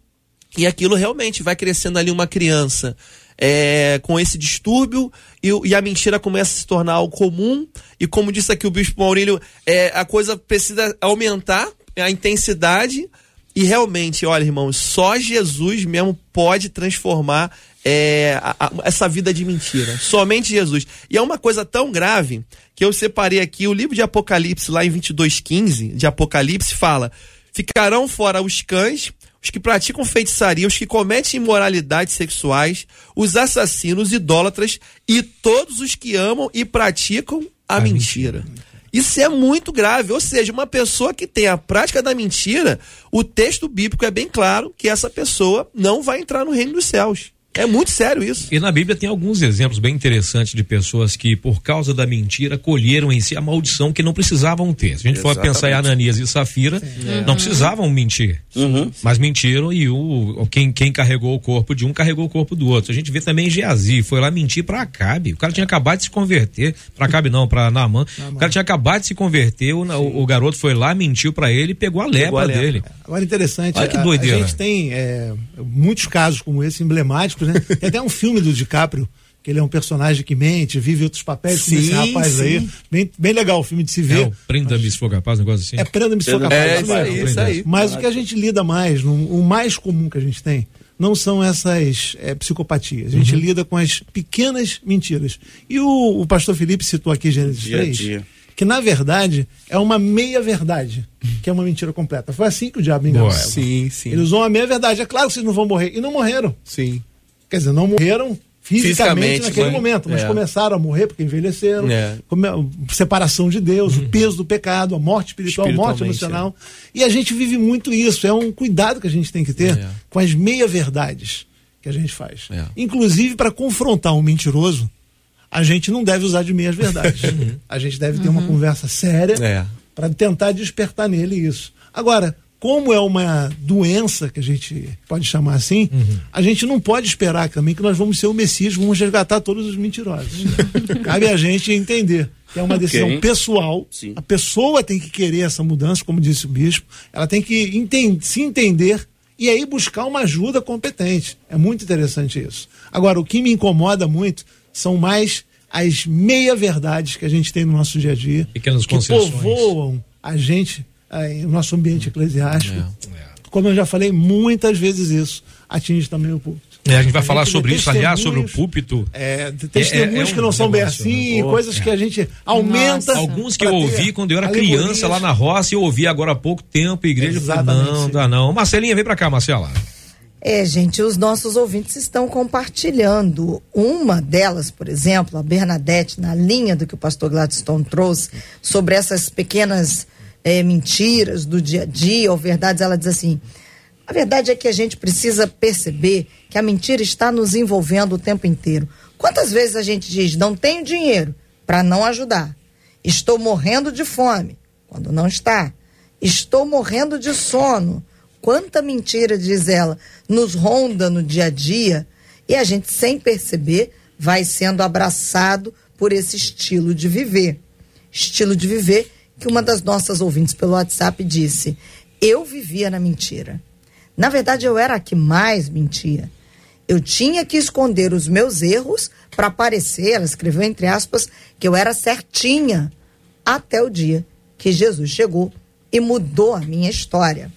E aquilo realmente vai crescendo ali uma criança é, com esse distúrbio e, e, a mentira começa a se tornar algo comum. E como disse aqui o Bispo Maurílio, é, a coisa precisa aumentar a intensidade. E realmente, olha, irmãos, só Jesus mesmo pode transformar é, a, a, essa vida de mentira. Somente Jesus. E é uma coisa tão grave que eu separei aqui o livro de Apocalipse, lá em 22,15 de Apocalipse, fala: Ficarão fora os cães, os que praticam feitiçaria, os que cometem imoralidades sexuais, os assassinos, idólatras e todos os que amam e praticam a, a mentira. mentira. Isso é muito grave, ou seja, uma pessoa que tem a prática da mentira, o texto bíblico é bem claro que essa pessoa não vai entrar no reino dos céus. É muito sério isso. E na Bíblia tem alguns exemplos bem interessantes de pessoas que, por causa da mentira, colheram em si a maldição que não precisavam ter. Se a gente Exatamente. for pensar em Ananias e Safira, uhum. não precisavam mentir. Uhum. Mas mentiram e o, quem, quem carregou o corpo de um carregou o corpo do outro. A gente vê também Geazi, foi lá mentir para Acabe. O cara tinha acabado de se converter. Para Acabe não, para Naamã. O cara tinha acabado de se converter, o, o, o garoto foi lá, mentiu para ele e pegou a lepra, pegou a lepra dele. Agora interessante, Olha que doideira. A, a gente tem é, muitos casos como esse emblemáticos né? Tem até um filme do DiCaprio, que ele é um personagem que mente, vive outros papéis, sim, como esse rapaz sim. aí. Bem, bem legal o filme de se ver. É o Prenda-me se for capaz, um negócio assim. É Prenda-me se for capaz. É, isso aí, isso aí. Mas o que a gente lida mais, no, o mais comum que a gente tem, não são essas é, psicopatias. A gente uhum. lida com as pequenas mentiras. E o, o pastor Felipe citou aqui Gênesis dia 3, dia. que na verdade é uma meia-verdade, que é uma mentira completa. Foi assim que o diabo enganou Sim, sim. Ele usou uma meia-verdade. É claro que vocês não vão morrer. E não morreram. Sim. Quer dizer, não morreram fisicamente, Fisicamente, naquele mas- momento, mas é. começaram a morrer porque envelheceram, É. separação de Deus, o peso do pecado, a morte espiritual, a morte emocional. E a gente vive muito isso, é um cuidado que a gente tem que ter É. com as meia-verdades que a gente faz. É. Inclusive, para confrontar um mentiroso, a gente não deve usar de meias-verdades. [laughs] a gente deve ter uma conversa séria É. para tentar despertar nele isso. Agora, como é uma doença que a gente pode chamar assim, a gente não pode esperar também que nós vamos ser o Messias, vamos resgatar todos os mentirosos. [laughs] Cabe a gente entender que é uma decisão Ok. pessoal. Sim. A pessoa tem que querer essa mudança, como disse o bispo. Ela tem que enten- se entender e aí buscar uma ajuda competente. É muito interessante isso. Agora, o que me incomoda muito são mais as meia-verdades que a gente tem no nosso dia a dia, Pequenas que povoam a gente, aí, o nosso ambiente eclesiástico. É. Como eu já falei muitas vezes isso, atinge também o público. É, a gente vai falar gente sobre isso, aliás, sobre o púlpito. É, de testemunhos é um que não são bem negócio, assim, né? coisas É. que a gente aumenta. Nossa. Alguns que eu ouvi quando eu era alegorias. criança lá na roça e eu ouvi agora há pouco tempo, igreja, Exatamente, não, dá não. Marcelinha, vem pra cá, Marcela. É, gente, os nossos ouvintes estão compartilhando. Uma delas, por exemplo, a Bernadette, na linha do que o pastor Gladstone trouxe, sobre essas pequenas eh, mentiras do dia a dia ou verdades, ela diz assim: a verdade é que a gente precisa perceber que a mentira está nos envolvendo o tempo inteiro. Quantas vezes a gente diz, não tenho dinheiro para não ajudar? Estou morrendo de fome, quando não está. Estou morrendo de sono. Quanta mentira, diz ela, nos ronda no dia a dia e a gente, sem perceber, vai sendo abraçado por esse estilo de viver. Estilo de viver que uma das nossas ouvintes pelo WhatsApp disse: Eu vivia na mentira. Na verdade, eu era a que mais mentia. Eu tinha que esconder os meus erros para parecer, ela escreveu entre aspas, que eu era certinha até o dia que Jesus chegou e mudou a minha história.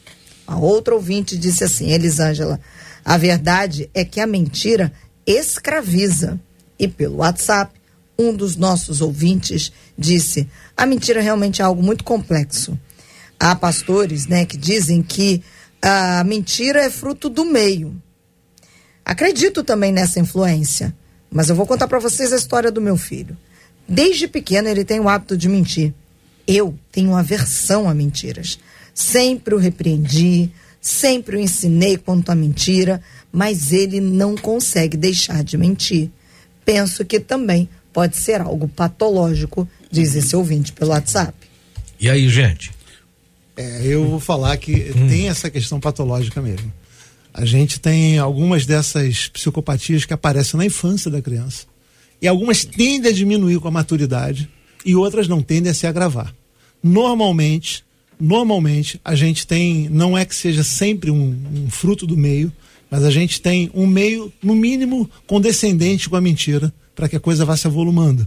A outra ouvinte disse assim, Elisângela, a verdade é que a mentira escraviza. E pelo WhatsApp, um dos nossos ouvintes disse, a mentira realmente é algo muito complexo. Há pastores, né, que dizem que a mentira é fruto do meio. Acredito também nessa influência, mas eu vou contar para vocês a história do meu filho. Desde pequeno ele tem o hábito de mentir. Eu tenho aversão a mentiras. Sempre o repreendi, sempre o ensinei quanto à mentira, mas ele não consegue deixar de mentir. Penso que também pode ser algo patológico, diz esse ouvinte pelo WhatsApp. E aí, gente? É, eu vou falar que tem essa questão patológica mesmo. A gente tem algumas dessas psicopatias que aparecem na infância da criança. E algumas tendem a diminuir com a maturidade e outras não tendem a se agravar. Normalmente, normalmente a gente tem, não é que seja sempre um, um fruto do meio, mas a gente tem um meio, no mínimo, condescendente com a mentira, para que a coisa vá se avolumando.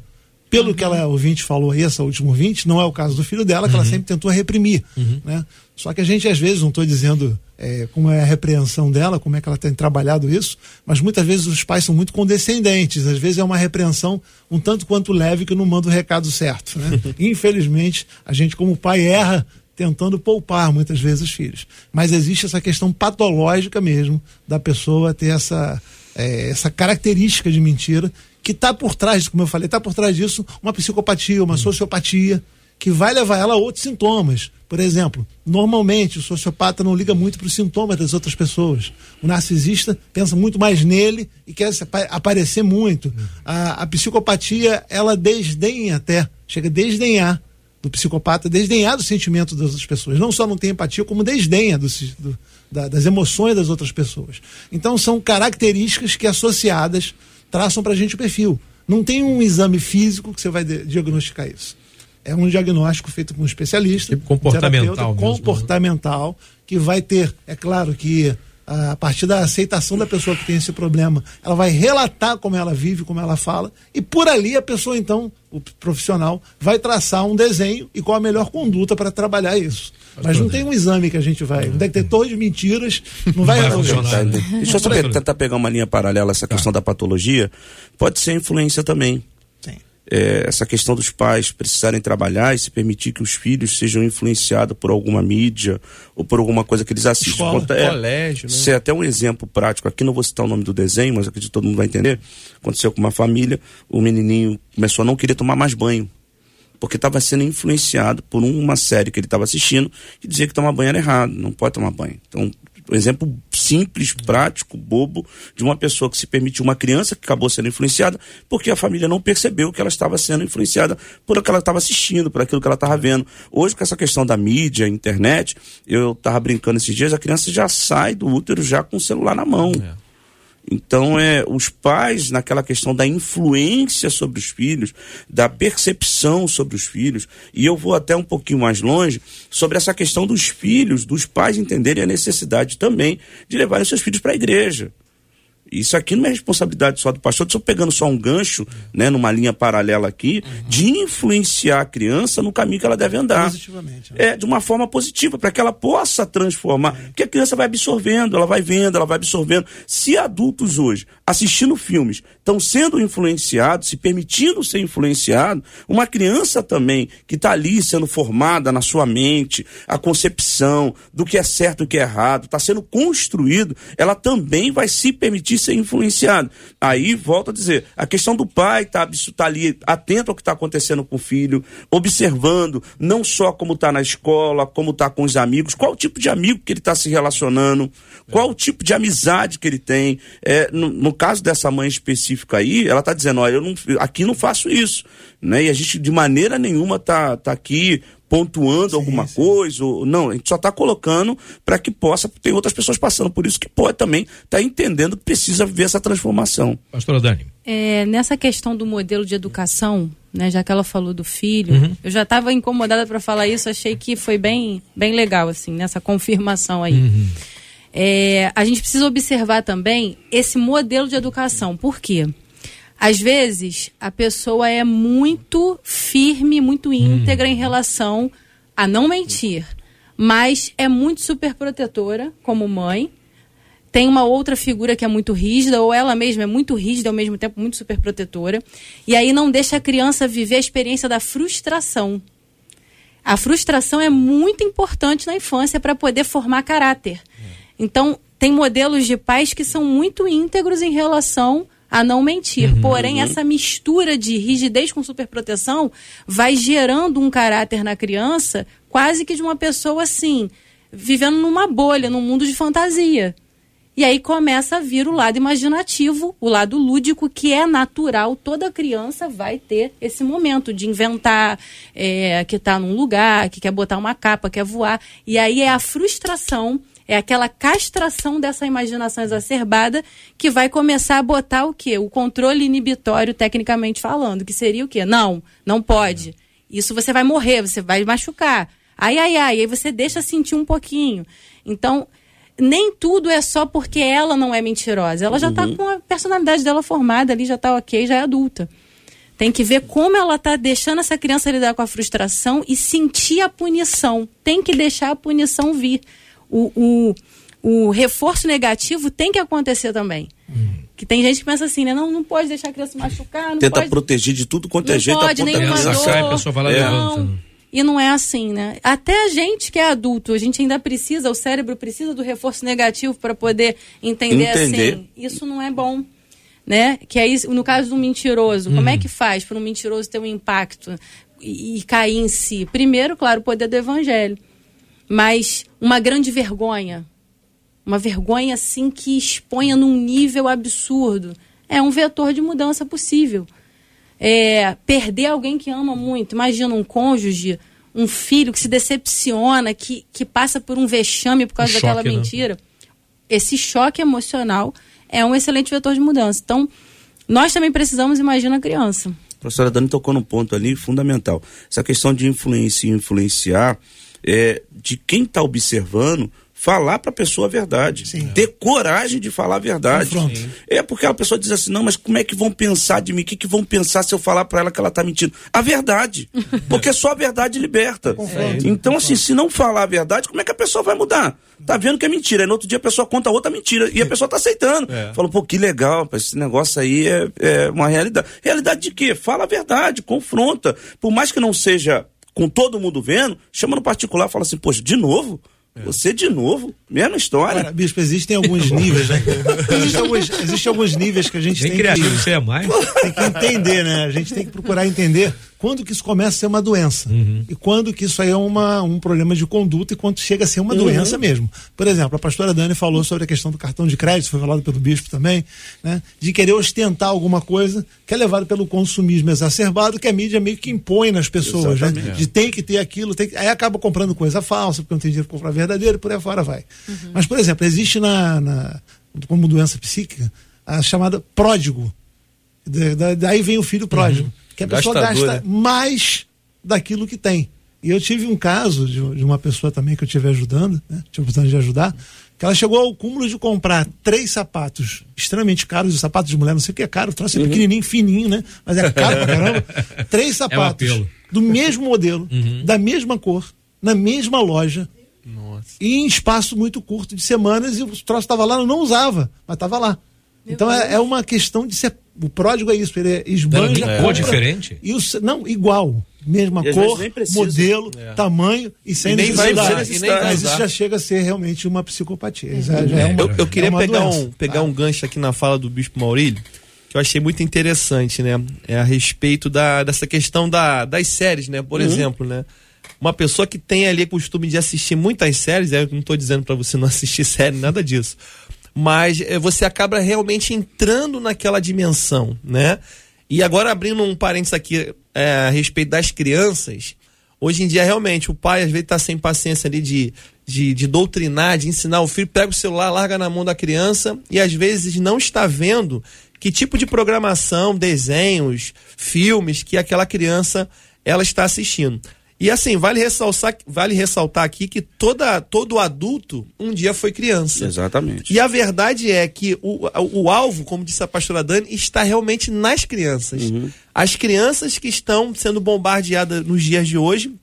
Pelo que ela ouvinte falou aí, essa última ouvinte, não é o caso do filho dela, que ela sempre tentou reprimir. Né? Só que a gente, às vezes, não estou dizendo é, como é a repreensão dela, como é que ela tem trabalhado isso, mas muitas vezes os pais são muito condescendentes. Às vezes é uma repreensão um tanto quanto leve que não manda o recado certo. Né? [laughs] Infelizmente, a gente, como pai, erra tentando poupar muitas vezes os filhos. Mas existe essa questão patológica mesmo da pessoa ter essa, é, essa característica de mentira que está por trás, como eu falei, está por trás disso uma psicopatia, uma sociopatia, que vai levar ela a outros sintomas. Por exemplo, normalmente o sociopata não liga muito para os sintomas das outras pessoas. O narcisista pensa muito mais nele e quer aparecer muito. A, a psicopatia, ela desdenha até, chega a desdenhar do psicopata, desdenhar do sentimento das outras pessoas. Não só não tem empatia, como desdenha do, do- da- das emoções das outras pessoas. Então são características que associadas traçam para a gente o perfil. Não tem um exame físico que você vai diagnosticar isso. É um diagnóstico feito por um especialista, Tipo comportamental um mesmo, né? comportamental, que vai ter, é claro que a partir da aceitação da pessoa que tem esse problema, ela vai relatar como ela vive, como ela fala, e por ali a pessoa, então, o profissional, vai traçar um desenho e qual a melhor conduta para trabalhar isso. Mas não tem um exame que a gente vai, um detector de mentiras, não vai resolver. Tá, Deixa eu só tentar pegar uma linha paralela a essa questão da patologia. Pode ser influência também. É, essa questão dos pais precisarem trabalhar e se permitir que os filhos sejam influenciados por alguma mídia ou por alguma coisa que eles assistem. Escola, é, colégio, né? Isso é até um exemplo prático. Aqui não vou citar o nome do desenho, mas acredito que todo mundo vai entender. Aconteceu com uma família, o menininho começou a não querer tomar mais banho. Porque estava sendo influenciado por uma série que ele estava assistindo que dizia que tomar banho era errado, não pode tomar banho. Então, um exemplo simples, prático, bobo, de uma pessoa que se permitiu, uma criança que acabou sendo influenciada, porque a família não percebeu que ela estava sendo influenciada por aquilo que ela estava assistindo, por aquilo que ela estava vendo. Hoje, com essa questão da mídia, internet, eu estava brincando esses dias, a criança já sai do útero já com o celular na mão. Então, é, os pais, naquela questão da influência sobre os filhos, da percepção sobre os filhos, e eu vou até um pouquinho mais longe, sobre essa questão dos filhos, dos pais entenderem a necessidade também de levarem seus filhos para a igreja. Isso aqui não é responsabilidade só do pastor, estou pegando só um gancho, né, numa linha paralela aqui, de influenciar a criança no caminho que ela deve andar. Positivamente. né? É, de uma forma positiva, para que ela possa transformar. Porque a criança vai absorvendo, ela vai vendo, ela vai absorvendo. Se adultos hoje, assistindo filmes, estão sendo influenciados, se permitindo ser influenciados, uma criança também que está ali sendo formada na sua mente, a concepção do que é certo e o que é errado, está sendo construído, ela também vai se permitir ser influenciada. Aí, volto a dizer, a questão do pai tá, tá ali atento ao que está acontecendo com o filho, observando não só como está na escola, como está com os amigos, qual o tipo de amigo que ele está se relacionando, qual o tipo de amizade que ele tem. É, no, no caso dessa mãe específica aí, ela está dizendo, olha, eu não, aqui não faço isso. Né? E a gente de maneira nenhuma tá, tá aqui pontuando alguma coisa, ou, não, a gente só está colocando para que possa, tem outras pessoas passando por isso que pode também estar entendendo que precisa ver essa transformação. Pastora Dani. É, nessa questão do modelo de educação, né, já que ela falou do filho, eu já estava incomodada para falar isso, achei que foi bem, bem legal, assim, nessa confirmação aí. É, a gente precisa observar também esse modelo de educação. Por quê? Às vezes, a pessoa é muito firme, muito íntegra em relação a não mentir, mas é muito superprotetora como mãe. Tem uma outra figura que é muito rígida, ou ela mesma é muito rígida, ao mesmo tempo muito superprotetora. E aí não deixa a criança viver a experiência da frustração. A frustração é muito importante na infância para poder formar caráter. Então, tem modelos de pais que são muito íntegros em relação a não mentir. Porém, essa mistura de rigidez com superproteção vai gerando um caráter na criança quase que de uma pessoa assim, vivendo numa bolha, num mundo de fantasia. E aí começa a vir o lado imaginativo, o lado lúdico, que é natural. Toda criança vai ter esse momento de inventar, é, que está num lugar, que quer botar uma capa, quer voar. E aí é a frustração, é aquela castração dessa imaginação exacerbada que vai começar a botar o quê? O controle inibitório, tecnicamente falando, que seria o quê? Não, não pode. Isso você vai morrer, você vai machucar. Ai, ai, ai. Aí você deixa sentir um pouquinho. Então, nem tudo é só porque ela não é mentirosa. Ela já está com a personalidade dela formada ali, já está ok, já é adulta. Tem que ver como ela está deixando essa criança lidar com a frustração e sentir a punição. Tem que deixar a punição vir. O, o, o reforço negativo tem que acontecer também. Que tem gente que pensa assim, né? Não, não pode deixar a criança machucar, não Tenta pode... proteger de tudo quanto é Não jeito, pode, aponta nenhuma a criança cai, a pessoa vai lá e Não. levanta. E não é assim, né? Até a gente que é adulto, a gente ainda precisa, o cérebro precisa do reforço negativo para poder entender, Entender. assim. Isso não é bom. Né? Que é isso, no caso do mentiroso, como é que faz para um mentiroso ter um impacto e, e cair em si? Primeiro, claro, o poder do evangelho. Mas uma grande vergonha, uma vergonha assim que exponha num nível absurdo, é um vetor de mudança possível. É, perder alguém que ama muito, imagina um cônjuge, um filho que se decepciona, que, que passa por um vexame por causa Um daquela choque, né? mentira. Esse choque emocional é um excelente vetor de mudança. Então, nós também precisamos imaginar a criança. A professora Dani tocou num ponto ali fundamental. Essa questão de influência e influenciar, é, de quem está observando, falar para a pessoa a verdade. Sim. Ter coragem de falar a verdade. Confronto. É porque a pessoa diz assim: não, mas como é que vão pensar de mim? O que, que vão pensar se eu falar para ela que ela tá mentindo? A verdade. [laughs] Porque só a verdade liberta. Então, assim, se não falar a verdade, como é que a pessoa vai mudar? Tá vendo que é mentira. Aí no outro dia a pessoa conta outra mentira. E a pessoa tá aceitando. É. Fala, pô, que legal, esse negócio aí é, é uma realidade. Realidade de quê? Fala a verdade, confronta. Por mais que não seja com todo mundo vendo, chama no particular e fala assim, poxa, de novo? Você de novo? Mesma história. Agora, Bispo, existem alguns níveis, né? [laughs] Existem alguns, existem alguns níveis que a gente Bem tem criativo que, você é mais. tem que entender, né? A gente tem que procurar entender quando que isso começa a ser uma doença e quando que isso aí é uma, um problema de conduta e quando chega a ser uma doença mesmo. Por exemplo, a pastora Dani falou sobre a questão do cartão de crédito, foi falado pelo bispo também, né? De querer ostentar alguma coisa que é levado pelo consumismo exacerbado que a mídia meio que impõe nas pessoas, né? De tem que ter aquilo, tem que... aí acaba comprando coisa falsa, porque não tem dinheiro para comprar verdadeiro e por aí fora vai. Mas, por exemplo, existe na, na como doença psíquica a chamada pródigo. Da- da- daí vem o filho pródigo. Que a pessoa Gastador, gasta né? mais daquilo que tem. E eu tive um caso de, de uma pessoa também que eu estive ajudando, né? tive a oportunidade de ajudar, que ela chegou ao cúmulo de comprar três sapatos extremamente caros, os sapatos de mulher, não sei o que é caro, o troço é pequenininho, fininho, né? Mas é caro pra caramba. [laughs] Três sapatos apelo. do mesmo modelo, da mesma cor, na mesma loja, Nossa. e em espaço muito curto de semanas, e o troço estava lá, eu não usava, mas estava lá. Então é, é uma questão de ser. O pródigo é isso, ele é esbanja. Compra, cor diferente? E o, não, igual. Mesma E cor, modelo, tamanho e sem E nem vai necessidade. e nem vai Mas isso já chega a ser realmente uma psicopatia. Já, já é uma, Eu, eu queria é uma pegar, doença. um, pegar um gancho aqui na fala do Bispo Maurílio, que eu achei muito interessante, né? É a respeito da, dessa questão da, das séries, né? Por exemplo, né? Uma pessoa que tem ali costume de assistir muitas séries, eu não estou dizendo para você não assistir [laughs] série, nada disso. Mas eh, você acaba realmente entrando naquela dimensão, né? E agora abrindo um parênteses aqui eh, a respeito das crianças, Hoje em dia, realmente, o pai às vezes está sem paciência ali de, de, de doutrinar, de ensinar o filho, pega o celular, larga na mão da criança e às vezes não está vendo que tipo de programação, desenhos, filmes que aquela criança ela está assistindo. E assim, vale ressaltar, vale ressaltar aqui que toda, todo adulto um dia foi criança. Exatamente. E a verdade é que o, o alvo, como disse a pastora Dani, está realmente nas crianças. As crianças que estão sendo bombardeadas nos dias de hoje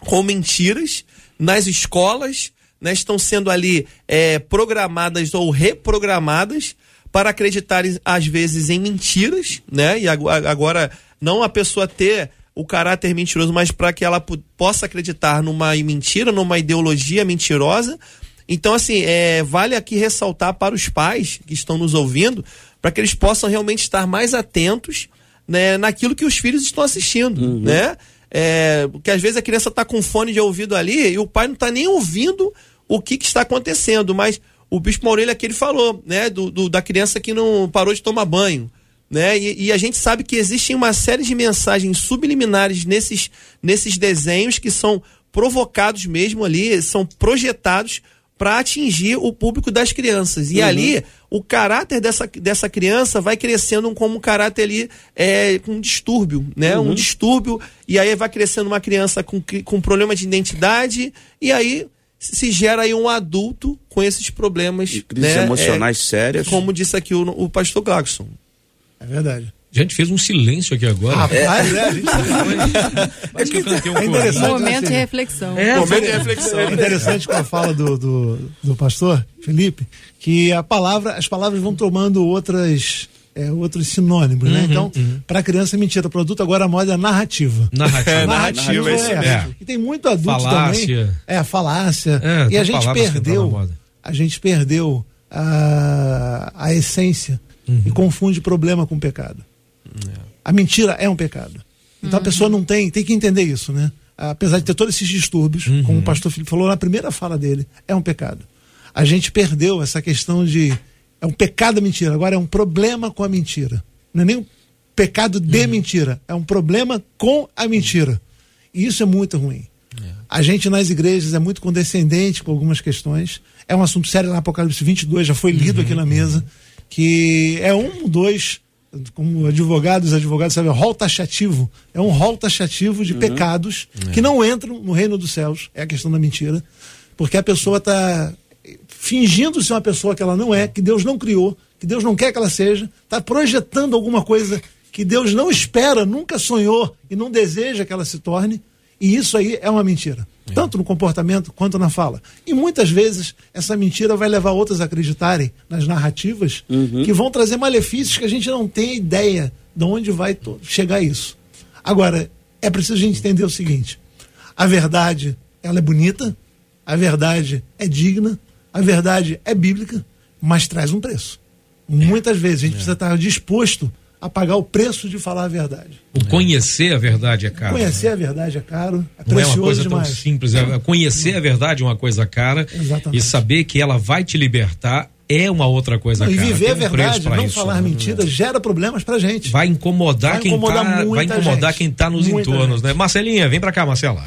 com mentiras nas escolas, né, estão sendo ali é, programadas ou reprogramadas para acreditarem, às vezes, em mentiras, né? E agora, não a pessoa ter o caráter mentiroso, mas para que ela po- possa acreditar numa mentira, numa ideologia mentirosa. Então, assim, é, vale aqui ressaltar para os pais que estão nos ouvindo, para que eles possam realmente estar mais atentos né, naquilo que os filhos estão assistindo, né? É, porque às vezes a criança está com fone de ouvido ali e o pai não está nem ouvindo o que, que está acontecendo, mas o Bispo Maurílio aqui ele falou, né, do, do- da criança que não parou de tomar banho, né, e, e a gente sabe que existem uma série de mensagens subliminares nesses, nesses desenhos que são provocados mesmo ali, são projetados para atingir o público das crianças. E ali, o caráter dessa, dessa criança vai crescendo como um caráter ali é, com distúrbio, né? Um distúrbio, e aí vai crescendo uma criança com, com problema de identidade, e aí se gera aí um adulto com esses problemas. E crises né? emocionais sérias. É, como disse aqui o, o pastor Clarkson. É verdade. A gente fez um silêncio aqui agora. Rapaz, é, a gente Parece que eu cantei um é interessante. corinho. Momento de assim, reflexão. É, Momento de reflexão. É interessante com a fala do, do, do pastor Felipe, que a palavra, as palavras vão tomando outras, é, outros sinônimos, né? Então, para a criança é mentira. O produto agora a moda é narrativa. Narrativa. É, narrativa, é é. E tem muito adulto Falácia. também. É, falácia. É, e a gente perdeu. A gente perdeu a, a essência Uhum. e confunde problema com pecado. A mentira é um pecado. Então a pessoa não tem, tem que entender isso, né? Apesar de ter todos esses distúrbios, Uhum. como o pastor Felipe falou na primeira fala dele, é um pecado. A gente perdeu essa questão de é um pecado a mentira, agora é um problema com a mentira. Não é nem um pecado de Uhum. mentira, é um problema com a mentira. E isso é muito ruim. A gente nas igrejas é muito condescendente com algumas questões. É um assunto sério lá no Apocalipse 22, já foi lido aqui na mesa, que é um, dois, como advogados, advogados sabem, rol taxativo. É um rol taxativo de pecados que não entram no reino dos céus. É a questão da mentira. Porque a pessoa está fingindo ser uma pessoa que ela não é, que Deus não criou, que Deus não quer que ela seja, está projetando alguma coisa que Deus não espera, nunca sonhou e não deseja que ela se torne, e isso aí é uma mentira. É. Tanto no comportamento quanto na fala. E muitas vezes essa mentira vai levar outras a acreditarem nas narrativas uhum. que vão trazer malefícios que a gente não tem ideia de onde vai chegar isso. Agora, é preciso a gente entender o seguinte: a verdade, ela é bonita, a verdade é digna, a verdade é bíblica, mas traz um preço. Muitas vezes a gente é. precisa estar disposto a pagar o preço de falar a verdade. O conhecer a verdade é caro. Conhecer né? a verdade é caro, é Não é uma coisa demais. tão simples. É, conhecer a verdade é uma coisa cara Exatamente. e saber que ela vai te libertar é uma outra coisa não, cara. E viver a verdade, não isso, falar né? mentira, gera problemas pra gente. Vai incomodar, vai quem, incomodar tá, vai incomodar gente. quem tá nos muita entornos, gente. né? Marcelinha, vem pra cá, Marcela.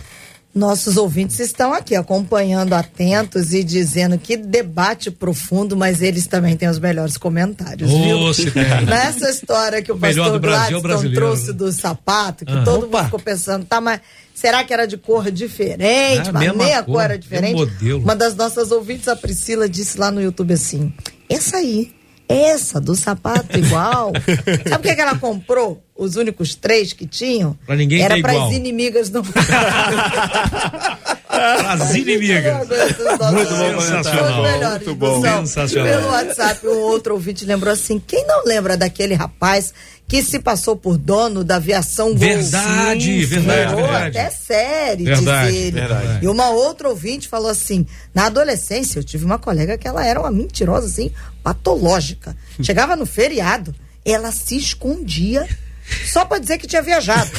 Nossos ouvintes estão aqui acompanhando atentos e dizendo que debate profundo, mas eles também têm os melhores comentários, oh, viu? Nessa história que o, o pastor Gladstone trouxe do sapato, que ah, todo opa. mundo ficou pensando, tá, mas será que era de cor diferente? Ah, mas nem a cor era diferente. Uma das nossas ouvintes, a Priscila, disse lá no YouTube assim: essa aí essa do sapato igual. [laughs] Sabe o que, é que ela comprou? Os únicos três que tinham? Pra ninguém Era para as inimigas do. [laughs] [laughs] as inimigas. Muito bom, sensacional. Muito bom. Sensacional. Pelo WhatsApp, um outro ouvinte lembrou assim: quem não lembra daquele rapaz que se passou por dono da aviação Gol. Verdade, verdade, verdade. Até série, verdade, diz ele. Verdade. E uma outra ouvinte falou assim: na adolescência eu tive uma colega que ela era uma mentirosa, assim, patológica. Chegava no feriado, ela se escondia só para dizer que tinha viajado.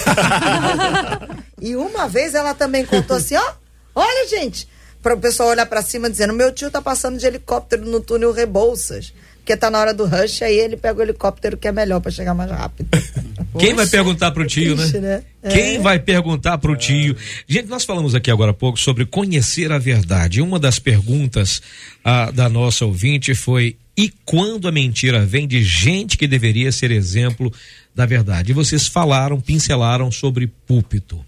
[laughs] e uma vez ela também contou assim: ó, olha, gente, para o pessoal olhar para cima dizendo: meu tio tá passando de helicóptero no túnel Rebouças porque tá na hora do rush, aí ele pega o helicóptero que é melhor para chegar mais rápido. [laughs] Quem vai perguntar pro tio, né? Triste, né? É. Quem vai perguntar pro tio? Gente, nós falamos aqui agora há pouco sobre conhecer a verdade. Uma das perguntas ah, da nossa ouvinte foi: e quando a mentira vem de gente que deveria ser exemplo da verdade? E vocês falaram, pincelaram sobre púlpito.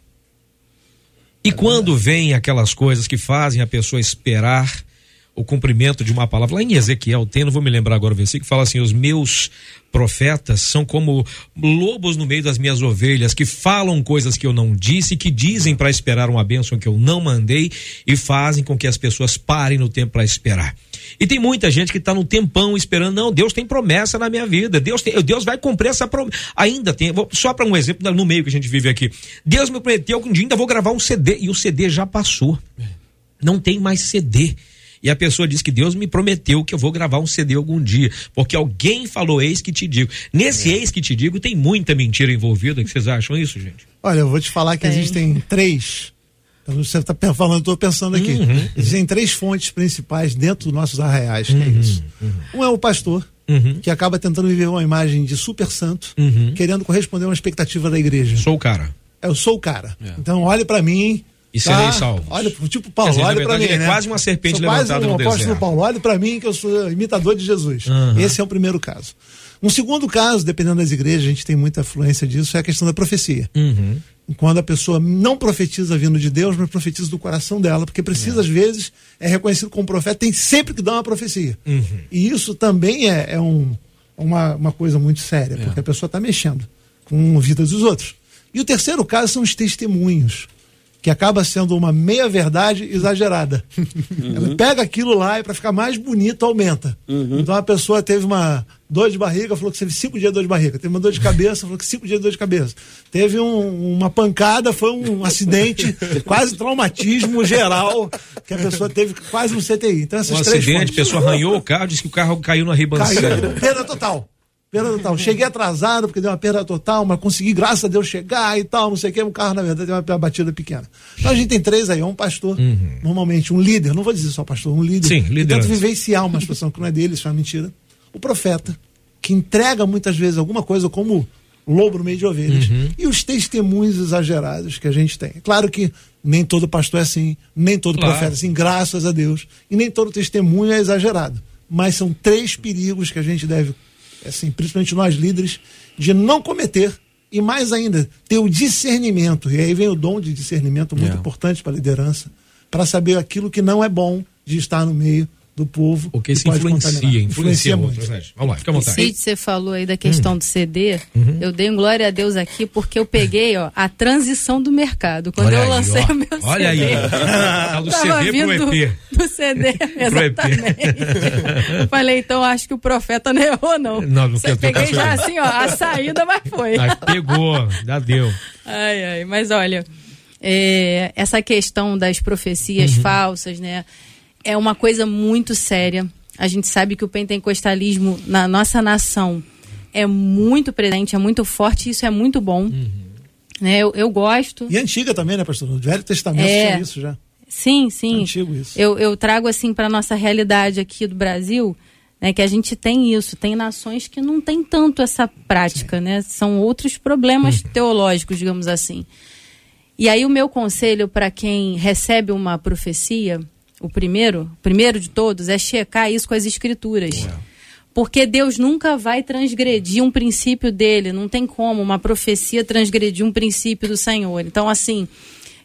E quando vem aquelas coisas que fazem a pessoa esperar o cumprimento de uma palavra. Lá em Ezequiel tem, não vou me lembrar agora o versículo, que fala assim: os meus profetas são como lobos no meio das minhas ovelhas, que falam coisas que eu não disse, que dizem para esperar uma bênção que eu não mandei e fazem com que as pessoas parem no tempo para esperar. E tem muita gente que está no tempão esperando, não, Deus tem promessa na minha vida, Deus, tem, Deus vai cumprir essa promessa. Ainda tem, vou, só para um exemplo no meio que a gente vive aqui. Deus me prometeu que um dia ainda vou gravar um CD e o CD já passou. Não tem mais CD e a pessoa diz que Deus me prometeu que eu vou gravar um CD algum dia, porque alguém falou eis que te digo. Nesse é. eis que te digo tem muita mentira envolvida. O que vocês acham isso, gente? Olha, eu vou te falar que tem. existem três. Você está falando, estou pensando aqui. Uhum. Existem três fontes principais dentro dos nossos arraiais, que é uhum. é isso. Uhum. Um é o pastor, Uhum. que acaba tentando viver uma imagem de super santo, uhum. querendo corresponder a uma expectativa da igreja. Sou o cara. Eu sou o cara. É. Então olhe para mim, e serei tá? salvo. Olha, tipo Paulo, dizer, olha para mim. É né? quase uma serpente sou levantada quase um no apóstolo deserto. Paulo, olha para mim que eu sou imitador de Jesus. Uhum. Esse é o primeiro caso. Um segundo caso, dependendo das igrejas, a gente tem muita influência disso, é a questão da profecia. Uhum. Quando a pessoa não profetiza vindo de Deus, mas profetiza do coração dela, porque precisa, é. às vezes, é reconhecido como profeta, tem sempre que dar uma profecia. Uhum. E isso também é, é um, uma, uma coisa muito séria, é. porque a pessoa está mexendo com a vida dos outros. E o terceiro caso são os testemunhos que acaba sendo uma meia-verdade exagerada. Uhum. Ela pega aquilo lá e para ficar mais bonito aumenta. Uhum. Então a pessoa teve uma dor de barriga, falou que teve cinco dias de dor de barriga. Teve uma dor de cabeça, falou que cinco dias de dor de cabeça. Teve um, uma pancada, foi um acidente, [laughs] quase traumatismo geral, que a pessoa teve quase um CTI. Então essas um três acidente, a pessoa arranhou o carro, disse que o carro caiu na ribanceira. Caiu, perda total. Perda total. Cheguei atrasado porque deu uma perda total, mas consegui, graças a Deus, chegar e tal, não sei o que. O carro, na verdade, deu uma batida pequena. Então a gente tem três aí: um pastor, uhum. normalmente, um líder, não vou dizer só pastor, um líder. Sim, líder. Tenta vivenciar uma situação que não é dele, isso é uma mentira. O profeta, que entrega muitas vezes alguma coisa como lobo no meio de ovelhas. Uhum. E os testemunhos exagerados que a gente tem. Claro que nem todo pastor é assim, nem todo claro. profeta é assim, graças a Deus. E nem todo testemunho é exagerado. Mas são três perigos que a gente deve assim, principalmente nós líderes, de não cometer e mais ainda, ter o discernimento. E aí vem o dom de discernimento muito é. importante para a liderança, para saber aquilo que não é bom de estar no meio do povo. Porque se influencia, influencia, influencia muito. Né? Vamos lá, fica à vontade. Cid, você falou aí da questão hum. do CD. Uhum. Eu dei um glória a Deus aqui porque eu peguei ó, a transição do mercado. Quando olha eu lancei aí, o meu olha CD. Olha aí. do CD pro EP. Do CD, [laughs] exatamente. eu falei, então acho que o profeta não errou, não. Não, não Você peguei já assim, ó, a saída, mas foi. Mas pegou, já deu. Ai, ai, mas olha, é, essa questão das profecias uhum. falsas, né? É uma coisa muito séria. A gente sabe que o pentecostalismo na nossa nação é muito presente, é muito forte, e isso é muito bom. Uhum. Né? Eu, eu gosto. E antiga também, né, pastor? No Velho Testamento é... tinha isso já. Sim, sim. É antigo isso. Eu, eu trago assim para nossa realidade aqui do Brasil, né, que a gente tem isso. Tem nações que não tem tanto essa prática, sim. né? São outros problemas uhum. teológicos, digamos assim. E aí o meu conselho para quem recebe uma profecia o primeiro, o primeiro de todos, é checar isso com as escrituras. É. Porque Deus nunca vai transgredir um princípio dele, não tem como uma profecia transgredir um princípio do Senhor. Então, assim,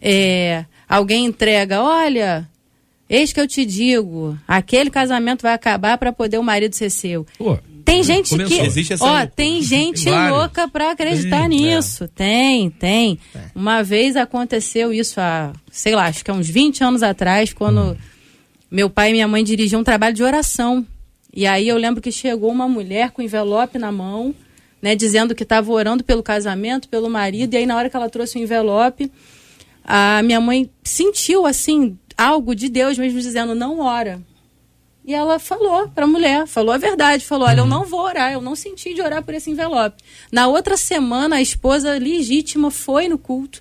é, alguém entrega, olha, eis que eu te digo, aquele casamento vai acabar para poder o marido ser seu. Pô, tem gente começou. que. Existe essa ó, tem gente louca para acreditar tem, nisso. É. Tem, tem. É. Uma vez aconteceu isso há, sei lá, acho que há uns 20 anos atrás, quando hum. meu pai e minha mãe dirigiam um trabalho de oração. E aí eu lembro que chegou uma mulher com envelope na mão, né, dizendo que estava orando pelo casamento, pelo marido, e aí na hora que ela trouxe o envelope, a minha mãe sentiu assim algo de Deus mesmo dizendo não ora. E ela falou para a mulher, falou a verdade, falou: Olha, eu não vou orar, eu não senti de orar por esse envelope. Na outra semana, a esposa legítima foi no culto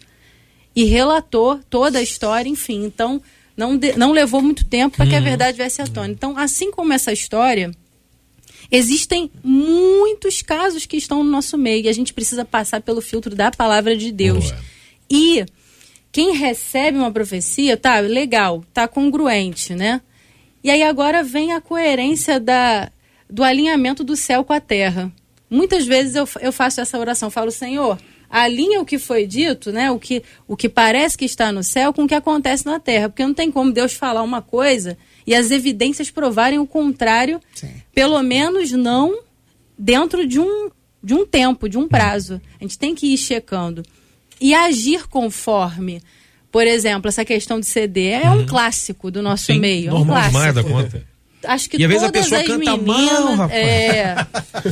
e relatou toda a história, enfim. Então, não, de, não levou muito tempo para que a uhum. verdade viesse à tona. Então, assim como essa história, existem muitos casos que estão no nosso meio e a gente precisa passar pelo filtro da palavra de Deus. Boa. E quem recebe uma profecia, tá, legal, tá congruente, né? E aí agora vem a coerência da, do alinhamento do céu com a terra. Muitas vezes eu, eu faço essa oração, falo, Senhor, alinha o que foi dito, né? O que, o que parece que está no céu com o que acontece na terra. Porque não tem como Deus falar uma coisa e as evidências provarem o contrário, Sim. pelo menos não dentro de um, de um tempo, de um prazo. A gente tem que ir checando. E agir conforme por exemplo, essa questão de CD é uhum. um clássico do nosso Sim, meio. É um clássico. demais da conta. Acho que e às vezes a pessoa canta meninas, mal, rapaz. É,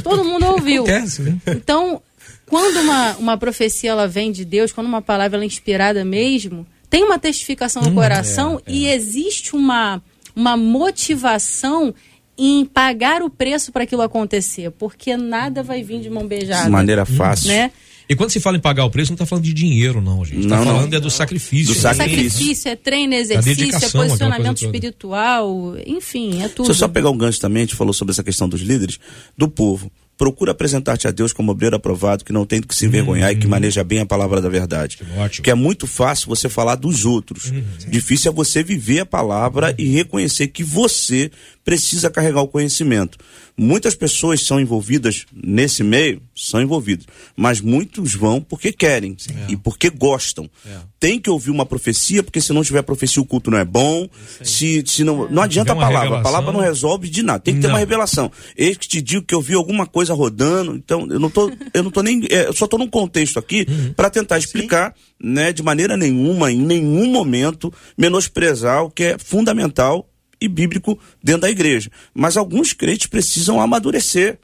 todo mundo ouviu. Acontece, né? Então, quando uma, uma profecia ela vem de Deus, quando uma palavra ela é inspirada mesmo, tem uma testificação no hum, coração é, é. e existe uma, uma motivação em pagar o preço para aquilo acontecer, porque nada vai vir de mão beijada. De maneira fácil. Né? E quando se fala em pagar o preço, não está falando de dinheiro, não, gente. Está falando não. é do sacrifício. Do sacrifício. sacrifício, é treino, exercício, é posicionamento espiritual, enfim, é tudo. Deixa eu só pegar um gancho também, a gente falou sobre essa questão dos líderes, do povo procura apresentar-te a Deus como obreiro aprovado, que não tem do que se envergonhar uhum. e que maneja bem a palavra da verdade. Ótimo. Que é muito fácil você falar dos outros. Uhum. Difícil é você viver a palavra uhum. e reconhecer que você precisa carregar o conhecimento. Muitas pessoas são envolvidas nesse meio, são envolvidos, mas muitos vão porque querem é. e porque gostam. É. Tem que ouvir uma profecia, porque se não tiver profecia o culto não é bom. Se, se não, não adianta a palavra, a palavra não resolve de nada. Tem que ter não. uma revelação. Eis que te digo que eu vi alguma coisa rodando, então eu não tô, eu não tô nem, é, eu só tô num contexto aqui uhum. para tentar explicar, Sim. né, de maneira nenhuma, em nenhum momento menosprezar o que é fundamental e bíblico dentro da igreja. Mas alguns crentes precisam amadurecer.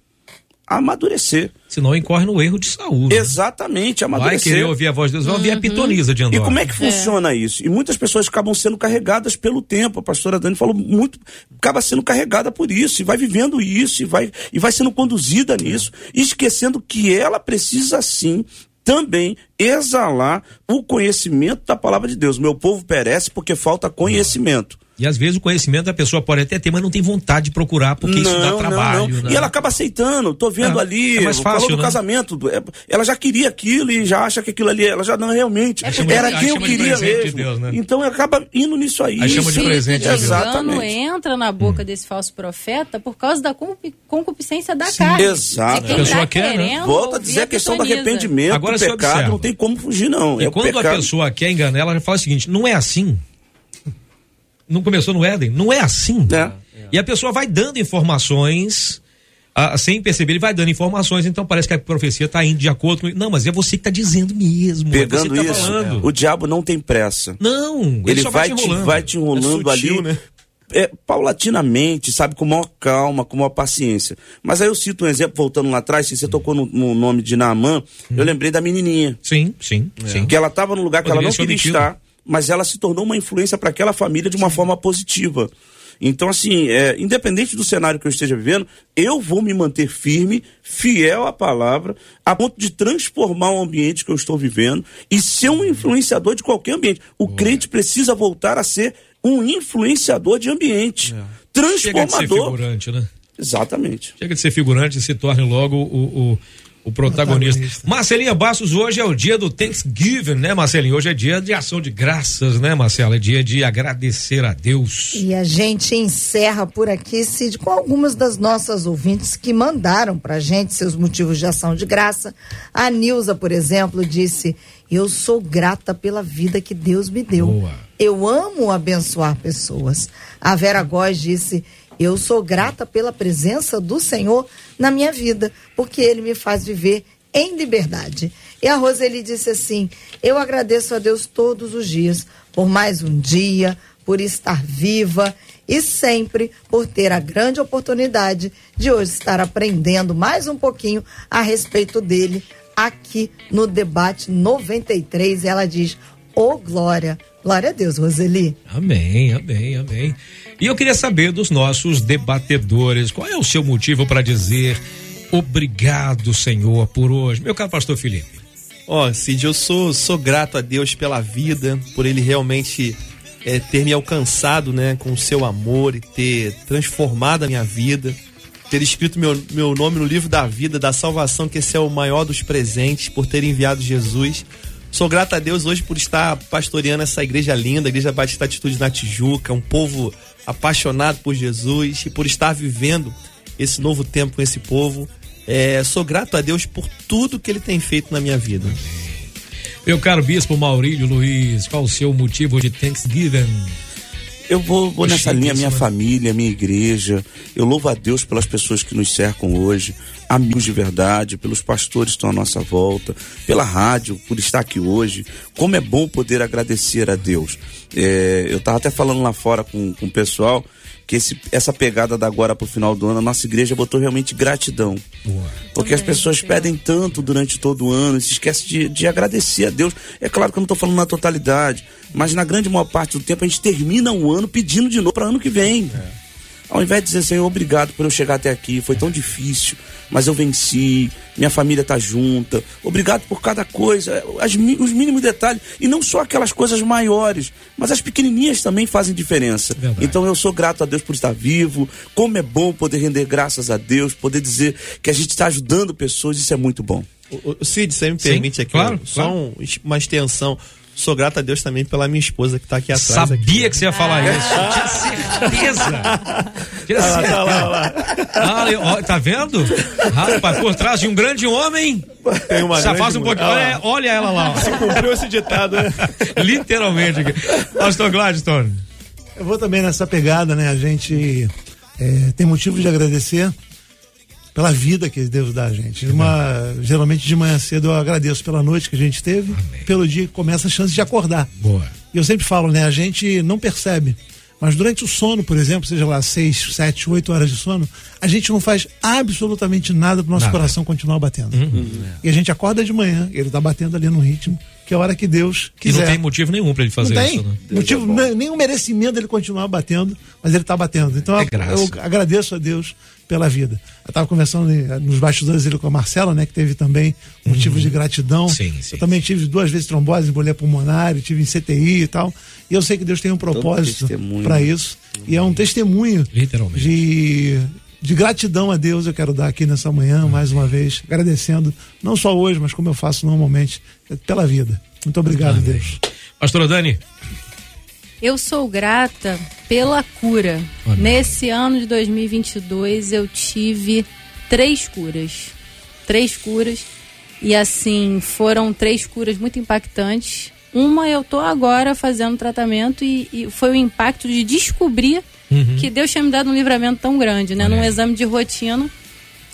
Amadurecer. Senão incorre no erro de saúde. Né? Exatamente, amadurecer. Vai querer ouvir a voz de Deus, vai ouvir a uhum. pitoniza de Andorra. E como é que funciona é. isso? E muitas pessoas acabam sendo carregadas pelo tempo. A pastora Dani falou muito, acaba sendo carregada por isso, e vai vivendo isso, e vai, e vai sendo conduzida é. nisso, esquecendo que ela precisa sim também exalar o conhecimento da palavra de Deus. Meu povo perece porque falta conhecimento. E às vezes o conhecimento da pessoa pode até ter, mas não tem vontade de procurar, porque não, isso dá trabalho. Não, não. Né? E ela acaba aceitando, tô vendo é, ali, é mais fácil, falou do né? casamento, é, ela já queria aquilo e já acha que aquilo ali, ela já não realmente, é era quem eu queria mesmo. De Deus, né? Então acaba indo nisso aí. Aí chama de presente de Exatamente. entra na boca hum. desse falso profeta por causa da concupiscência da Sim, carne. Exato. A pessoa tá quer, né? Volta a dizer a questão do arrependimento, Agora, do pecado, não tem como fugir não. E é quando a pessoa quer enganar, ela fala o seguinte, não é assim não começou no Éden? Não é assim. É. E a pessoa vai dando informações. ah, sem perceber, ele vai dando informações, então parece que a profecia está indo de acordo com. Não, mas é você que está dizendo mesmo. Pegando é você que tá isso, falando. o diabo não tem pressa. Não, ele, Ele só vai, te te, enrolando. vai te enrolando É sutil, ali. né? é, paulatinamente, sabe, com maior calma, com maior paciência. Mas aí eu cito um exemplo, voltando lá atrás, se você tocou no, no nome de Naamã, eu lembrei da menininha, Sim, sim, sim. que ela estava num lugar que ela Poderia não ser queria estar, mas ela se tornou uma influência para aquela família de uma forma positiva. Então, assim, é, independente do cenário que eu esteja vivendo, eu vou me manter firme, fiel à palavra, a ponto de transformar o ambiente que eu estou vivendo e ser um influenciador de qualquer ambiente. O crente precisa voltar a ser um influenciador de ambiente. Chega de ser Transformador. figurante, né? Exatamente. Chega de ser figurante e se torne logo o, o, o protagonista. Protagonista. Marcelinha Bastos, hoje é o dia do Thanksgiving, né, Marcelinho? Hoje é dia de ação de graças, né, Marcela? É dia de agradecer a Deus. E a gente encerra por aqui, Cid, com algumas das nossas ouvintes que mandaram pra gente seus motivos de ação de graça. A Nilza, por exemplo, disse: Eu sou grata pela vida que Deus me deu. Boa. Eu amo abençoar pessoas. A Vera Góes disse: Eu sou grata pela presença do Senhor na minha vida, porque Ele me faz viver em liberdade. E a Roseli disse assim: Eu agradeço a Deus todos os dias por mais um dia, por estar viva e sempre por ter a grande oportunidade de hoje estar aprendendo mais um pouquinho a respeito dele aqui no debate 93. Ela diz: Ô glória, glória a Deus, Roseli. Amém, amém, amém. E eu queria saber dos nossos debatedores, qual é o seu motivo para dizer obrigado, Senhor, por hoje? Meu caro pastor Felipe. Ó, Cid, eu sou, sou grato a Deus pela vida, por ele realmente é, ter me alcançado, né, com o seu amor e ter transformado a minha vida, ter escrito meu, meu nome no livro da vida, da salvação, que esse é o maior dos presentes, por ter enviado Jesus. Sou grato a Deus hoje por estar pastoreando essa igreja linda, a Igreja Batista Atitude na Tijuca, um povo apaixonado por Jesus e por estar vivendo esse novo tempo com esse povo. É, sou grato a Deus por tudo que ele tem feito na minha vida. Meu caro bispo Maurílio Luiz, qual o seu motivo de Thanksgiving? Eu vou, vou nessa linha, minha né? família, minha igreja. Eu louvo a Deus pelas pessoas que nos cercam hoje, amigos de verdade, pelos pastores que estão à nossa volta, pela rádio, por estar aqui hoje. Como é bom poder agradecer a Deus. É, eu estava até falando lá fora com, com o pessoal que esse, essa pegada da agora pro final do ano, a nossa igreja botou realmente gratidão. Porque as pessoas pedem tanto durante todo o ano e se esquece de, de agradecer a Deus. É claro que eu não estou falando na totalidade, mas na grande maior parte do tempo a gente termina o ano pedindo de novo para ano que vem. Ao invés de dizer, Senhor, obrigado por eu chegar até aqui, foi tão difícil, mas eu venci, minha família tá junta, obrigado por cada coisa, as os mínimos detalhes, e não só aquelas coisas maiores, mas as pequenininhas também fazem diferença. Verdade. Então eu sou grato a Deus por estar vivo, como é bom poder render graças a Deus, poder dizer que a gente está ajudando pessoas, isso é muito bom. O, o Cid, você me Sim, permite aqui claro, só claro. um- uma extensão. Sou grato a Deus também pela minha esposa que tá aqui atrás. Sabia aqui. que você ia falar isso. Tinha certeza. [laughs] Tinha certeza. Olha, ó, tá vendo? Rapaz, por trás de um grande homem. Tem uma Se grande afasta um pouquinho. Olha, olha ela lá. ó. Cumpriu esse ditado, né? [laughs] Literalmente. Pastor Gladstone. Eu vou também nessa pegada, né? A gente é, tem motivo de agradecer pela vida que Deus dá a gente. Uma, geralmente de manhã cedo eu agradeço pela noite que a gente teve, pelo dia que começa a chance de acordar. Boa. E eu sempre falo, né? A gente não percebe. Mas durante o sono, por exemplo, seja lá seis, sete, oito horas de sono, a gente não faz absolutamente nada pro nosso Nada. coração continuar batendo. E a gente acorda de manhã, ele tá batendo ali no ritmo, que é a hora que Deus E não quiser. tem motivo nenhum pra ele fazer não tem isso, né? motivo, nem- nenhum merecimento dele continuar batendo, mas ele está batendo. Então É eu- eu agradeço a Deus pela vida. Eu estava conversando eh, nos bastidores ele com a Marcela, né, que teve também motivos de gratidão. Uhum. Sim, sim, eu também tive duas vezes trombose, embolia pulmonar, tive em CTI e tal. E eu sei que Deus tem um propósito para isso. E é um testemunho Literalmente. de de gratidão a Deus eu quero dar aqui nessa manhã mais uma vez, agradecendo não só hoje, mas como eu faço normalmente pela vida. Muito obrigado, Amém. Deus. Pastora Dani. Eu sou grata pela cura. Amém. Nesse ano de 2022 eu tive três curas. Três curas. E assim, foram três curas muito impactantes. Uma eu tô agora fazendo tratamento e, e foi o impacto de descobrir uhum. que Deus tinha me dado um livramento tão grande, né? Num exame de rotina,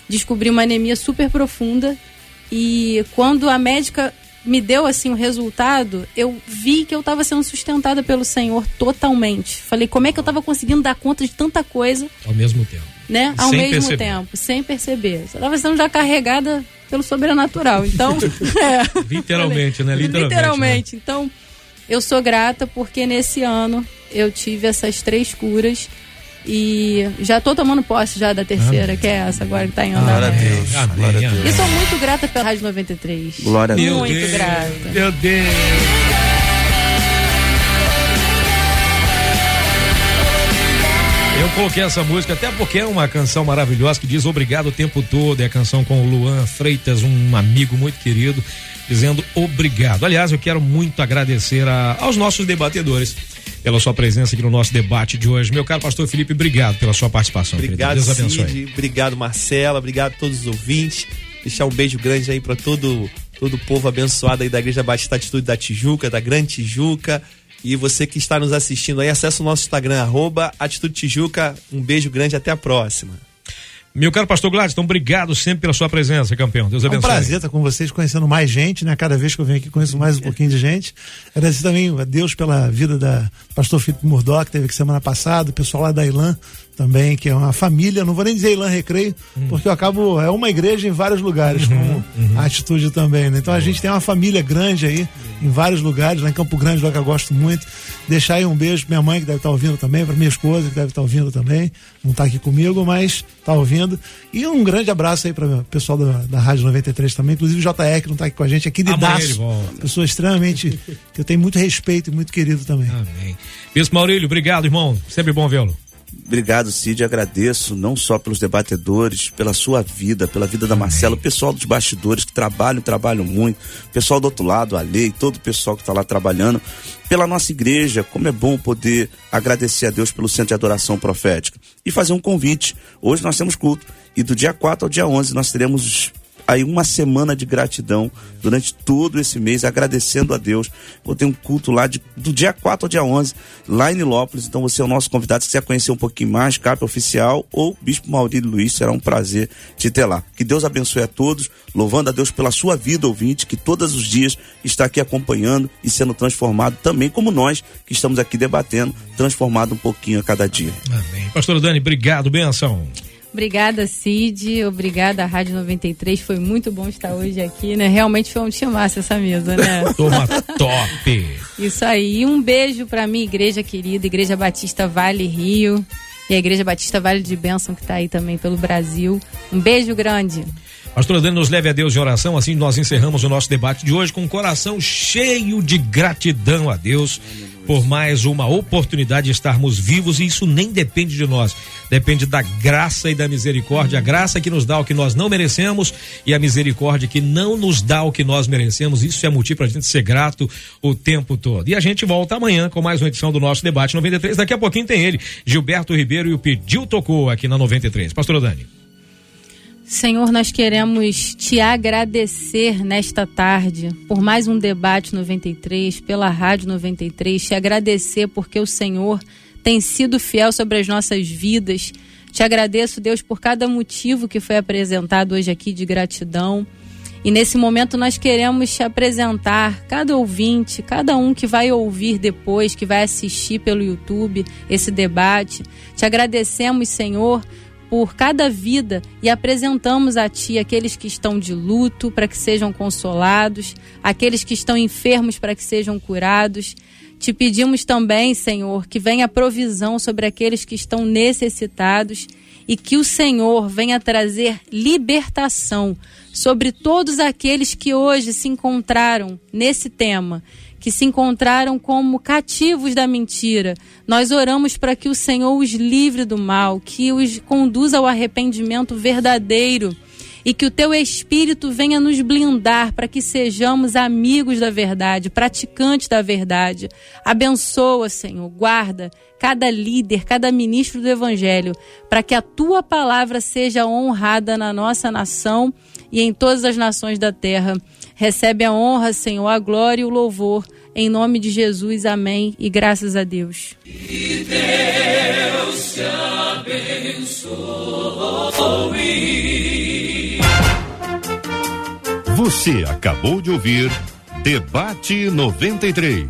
descobri uma anemia super profunda e quando a médica me deu assim o resultado, eu vi que eu estava sendo sustentada pelo Senhor totalmente. Falei, como é que eu estava conseguindo dar conta de tanta coisa ao mesmo tempo, né? Ao sem mesmo perceber. tempo, sem perceber. Eu estava sendo já carregada pelo sobrenatural. Então, [laughs] é. literalmente, né? Literalmente. Literalmente. Né? Então, eu sou grata porque nesse ano eu tive essas três curas e já tô tomando posse já da terceira, Amém. que é essa agora que tá em andamento. Glória a Deus. Amém. Glória a Deus. E sou muito grata pela Rádio 93. Glória a Deus. Muito Deus. grata. Meu Deus. Eu coloquei essa música até porque é uma canção maravilhosa que diz obrigado o tempo todo. É a canção com o Luan Freitas, um amigo muito querido, dizendo obrigado. Aliás, eu quero muito agradecer a, aos nossos debatedores pela sua presença aqui no nosso debate de hoje. Meu caro pastor Felipe, obrigado pela sua participação. Obrigado, Deus abençoe. Cid, obrigado, Marcela, obrigado a todos os ouvintes. Deixar um beijo grande aí para todo todo o povo abençoado aí da Igreja Batista Atitude da Tijuca, da Grande Tijuca. E você que está nos assistindo aí, acesse o nosso Instagram, arroba Atitude Tijuca. Um beijo grande, até a próxima. Meu caro pastor Gladys, então obrigado sempre pela sua presença, campeão. Deus abençoe. É um prazer estar com vocês, conhecendo mais gente, né? Cada vez que eu venho aqui conheço mais um pouquinho de gente. Agradecer também a Deus pela vida da pastor Filipe Murdoch, que teve aqui semana passada, o pessoal lá da Ilan também, que é uma família, não vou nem dizer Ilan Recreio, hum. porque eu acabo, é uma igreja em vários lugares, uhum, como uhum. a atitude também, né? Então a gente tem uma família grande aí, em vários lugares, lá em Campo Grande, lá que eu gosto muito. Deixar aí um beijo pra minha mãe, que deve estar ouvindo também, pra minha esposa, que deve estar ouvindo também, não está aqui comigo, mas está ouvindo. E um grande abraço aí para o pessoal da, da Rádio 93 também, inclusive o JR, que não está aqui com a gente, aqui de Daço, pessoa extremamente, [laughs] que eu tenho muito respeito e muito querido também. Amém. Isso, Maurílio, obrigado, irmão, sempre bom vê-lo. Obrigado, Cid. Agradeço não só pelos debatedores, pela sua vida, pela vida da Marcela, o pessoal dos bastidores que trabalham, trabalham muito, o pessoal do outro lado, a lei, todo o pessoal que está lá trabalhando, pela nossa igreja. Como é bom poder agradecer a Deus pelo Centro de Adoração Profética e fazer um convite. Hoje nós temos culto e do dia 4 ao dia 11 nós teremos aí uma semana de gratidão durante todo esse mês, agradecendo a Deus. Vou ter um culto lá de, do dia 4 ao dia 11, lá em Nilópolis. Então você é o nosso convidado. Se quiser conhecer um pouquinho mais, capa oficial ou Bispo Maurílio Luiz, será um prazer te ter lá. Que Deus abençoe a todos, louvando a Deus pela sua vida, ouvinte, que todos os dias está aqui acompanhando e sendo transformado também, como nós que estamos aqui debatendo, transformado um pouquinho a cada dia. Amém. Pastor Dani, obrigado, benção. Obrigada, Cid. Obrigada, Rádio 93. Foi muito bom estar hoje aqui, né? Realmente foi um chamasse essa mesa, né? [laughs] Toma top! Isso aí. E um beijo para minha igreja querida, Igreja Batista Vale Rio. E a Igreja Batista Vale de Bênção, que está aí também pelo Brasil. Um beijo grande. Pastor Adriano, nos leve a Deus de oração. Assim nós encerramos o nosso debate de hoje com o coração cheio de gratidão a Deus por mais uma oportunidade de estarmos vivos e isso nem depende de nós, depende da graça e da misericórdia, a graça que nos dá o que nós não merecemos e a misericórdia que não nos dá o que nós merecemos. Isso é motivo para a gente ser grato o tempo todo. E a gente volta amanhã com mais uma edição do nosso debate 93. Daqui a pouquinho tem ele, Gilberto Ribeiro e o Pediu Tocou aqui na 93. Pastor Dani. Senhor, nós queremos te agradecer nesta tarde por mais um debate 93, pela Rádio 93, te agradecer porque o Senhor tem sido fiel sobre as nossas vidas. Te agradeço, Deus, por cada motivo que foi apresentado hoje aqui de gratidão. E nesse momento nós queremos te apresentar cada ouvinte, cada um que vai ouvir depois, que vai assistir pelo YouTube esse debate. Te agradecemos, Senhor, por cada vida e apresentamos a Ti aqueles que estão de luto para que sejam consolados, aqueles que estão enfermos para que sejam curados. Te pedimos também, Senhor, que venha provisão sobre aqueles que estão necessitados e que o Senhor venha trazer libertação sobre todos aqueles que hoje se encontraram nesse tema que se encontraram como cativos da mentira. Nós oramos para que o Senhor os livre do mal, que os conduza ao arrependimento verdadeiro e que o teu espírito venha nos blindar para que sejamos amigos da verdade, praticantes da verdade. Abençoa, Senhor, guarda cada líder, cada ministro do evangelho, para que a tua palavra seja honrada na nossa nação e em todas as nações da terra. Recebe a honra, Senhor, a glória e o louvor. Em nome de Jesus, amém e graças a Deus. E Deus te abençoe. Você acabou de ouvir Debate 93.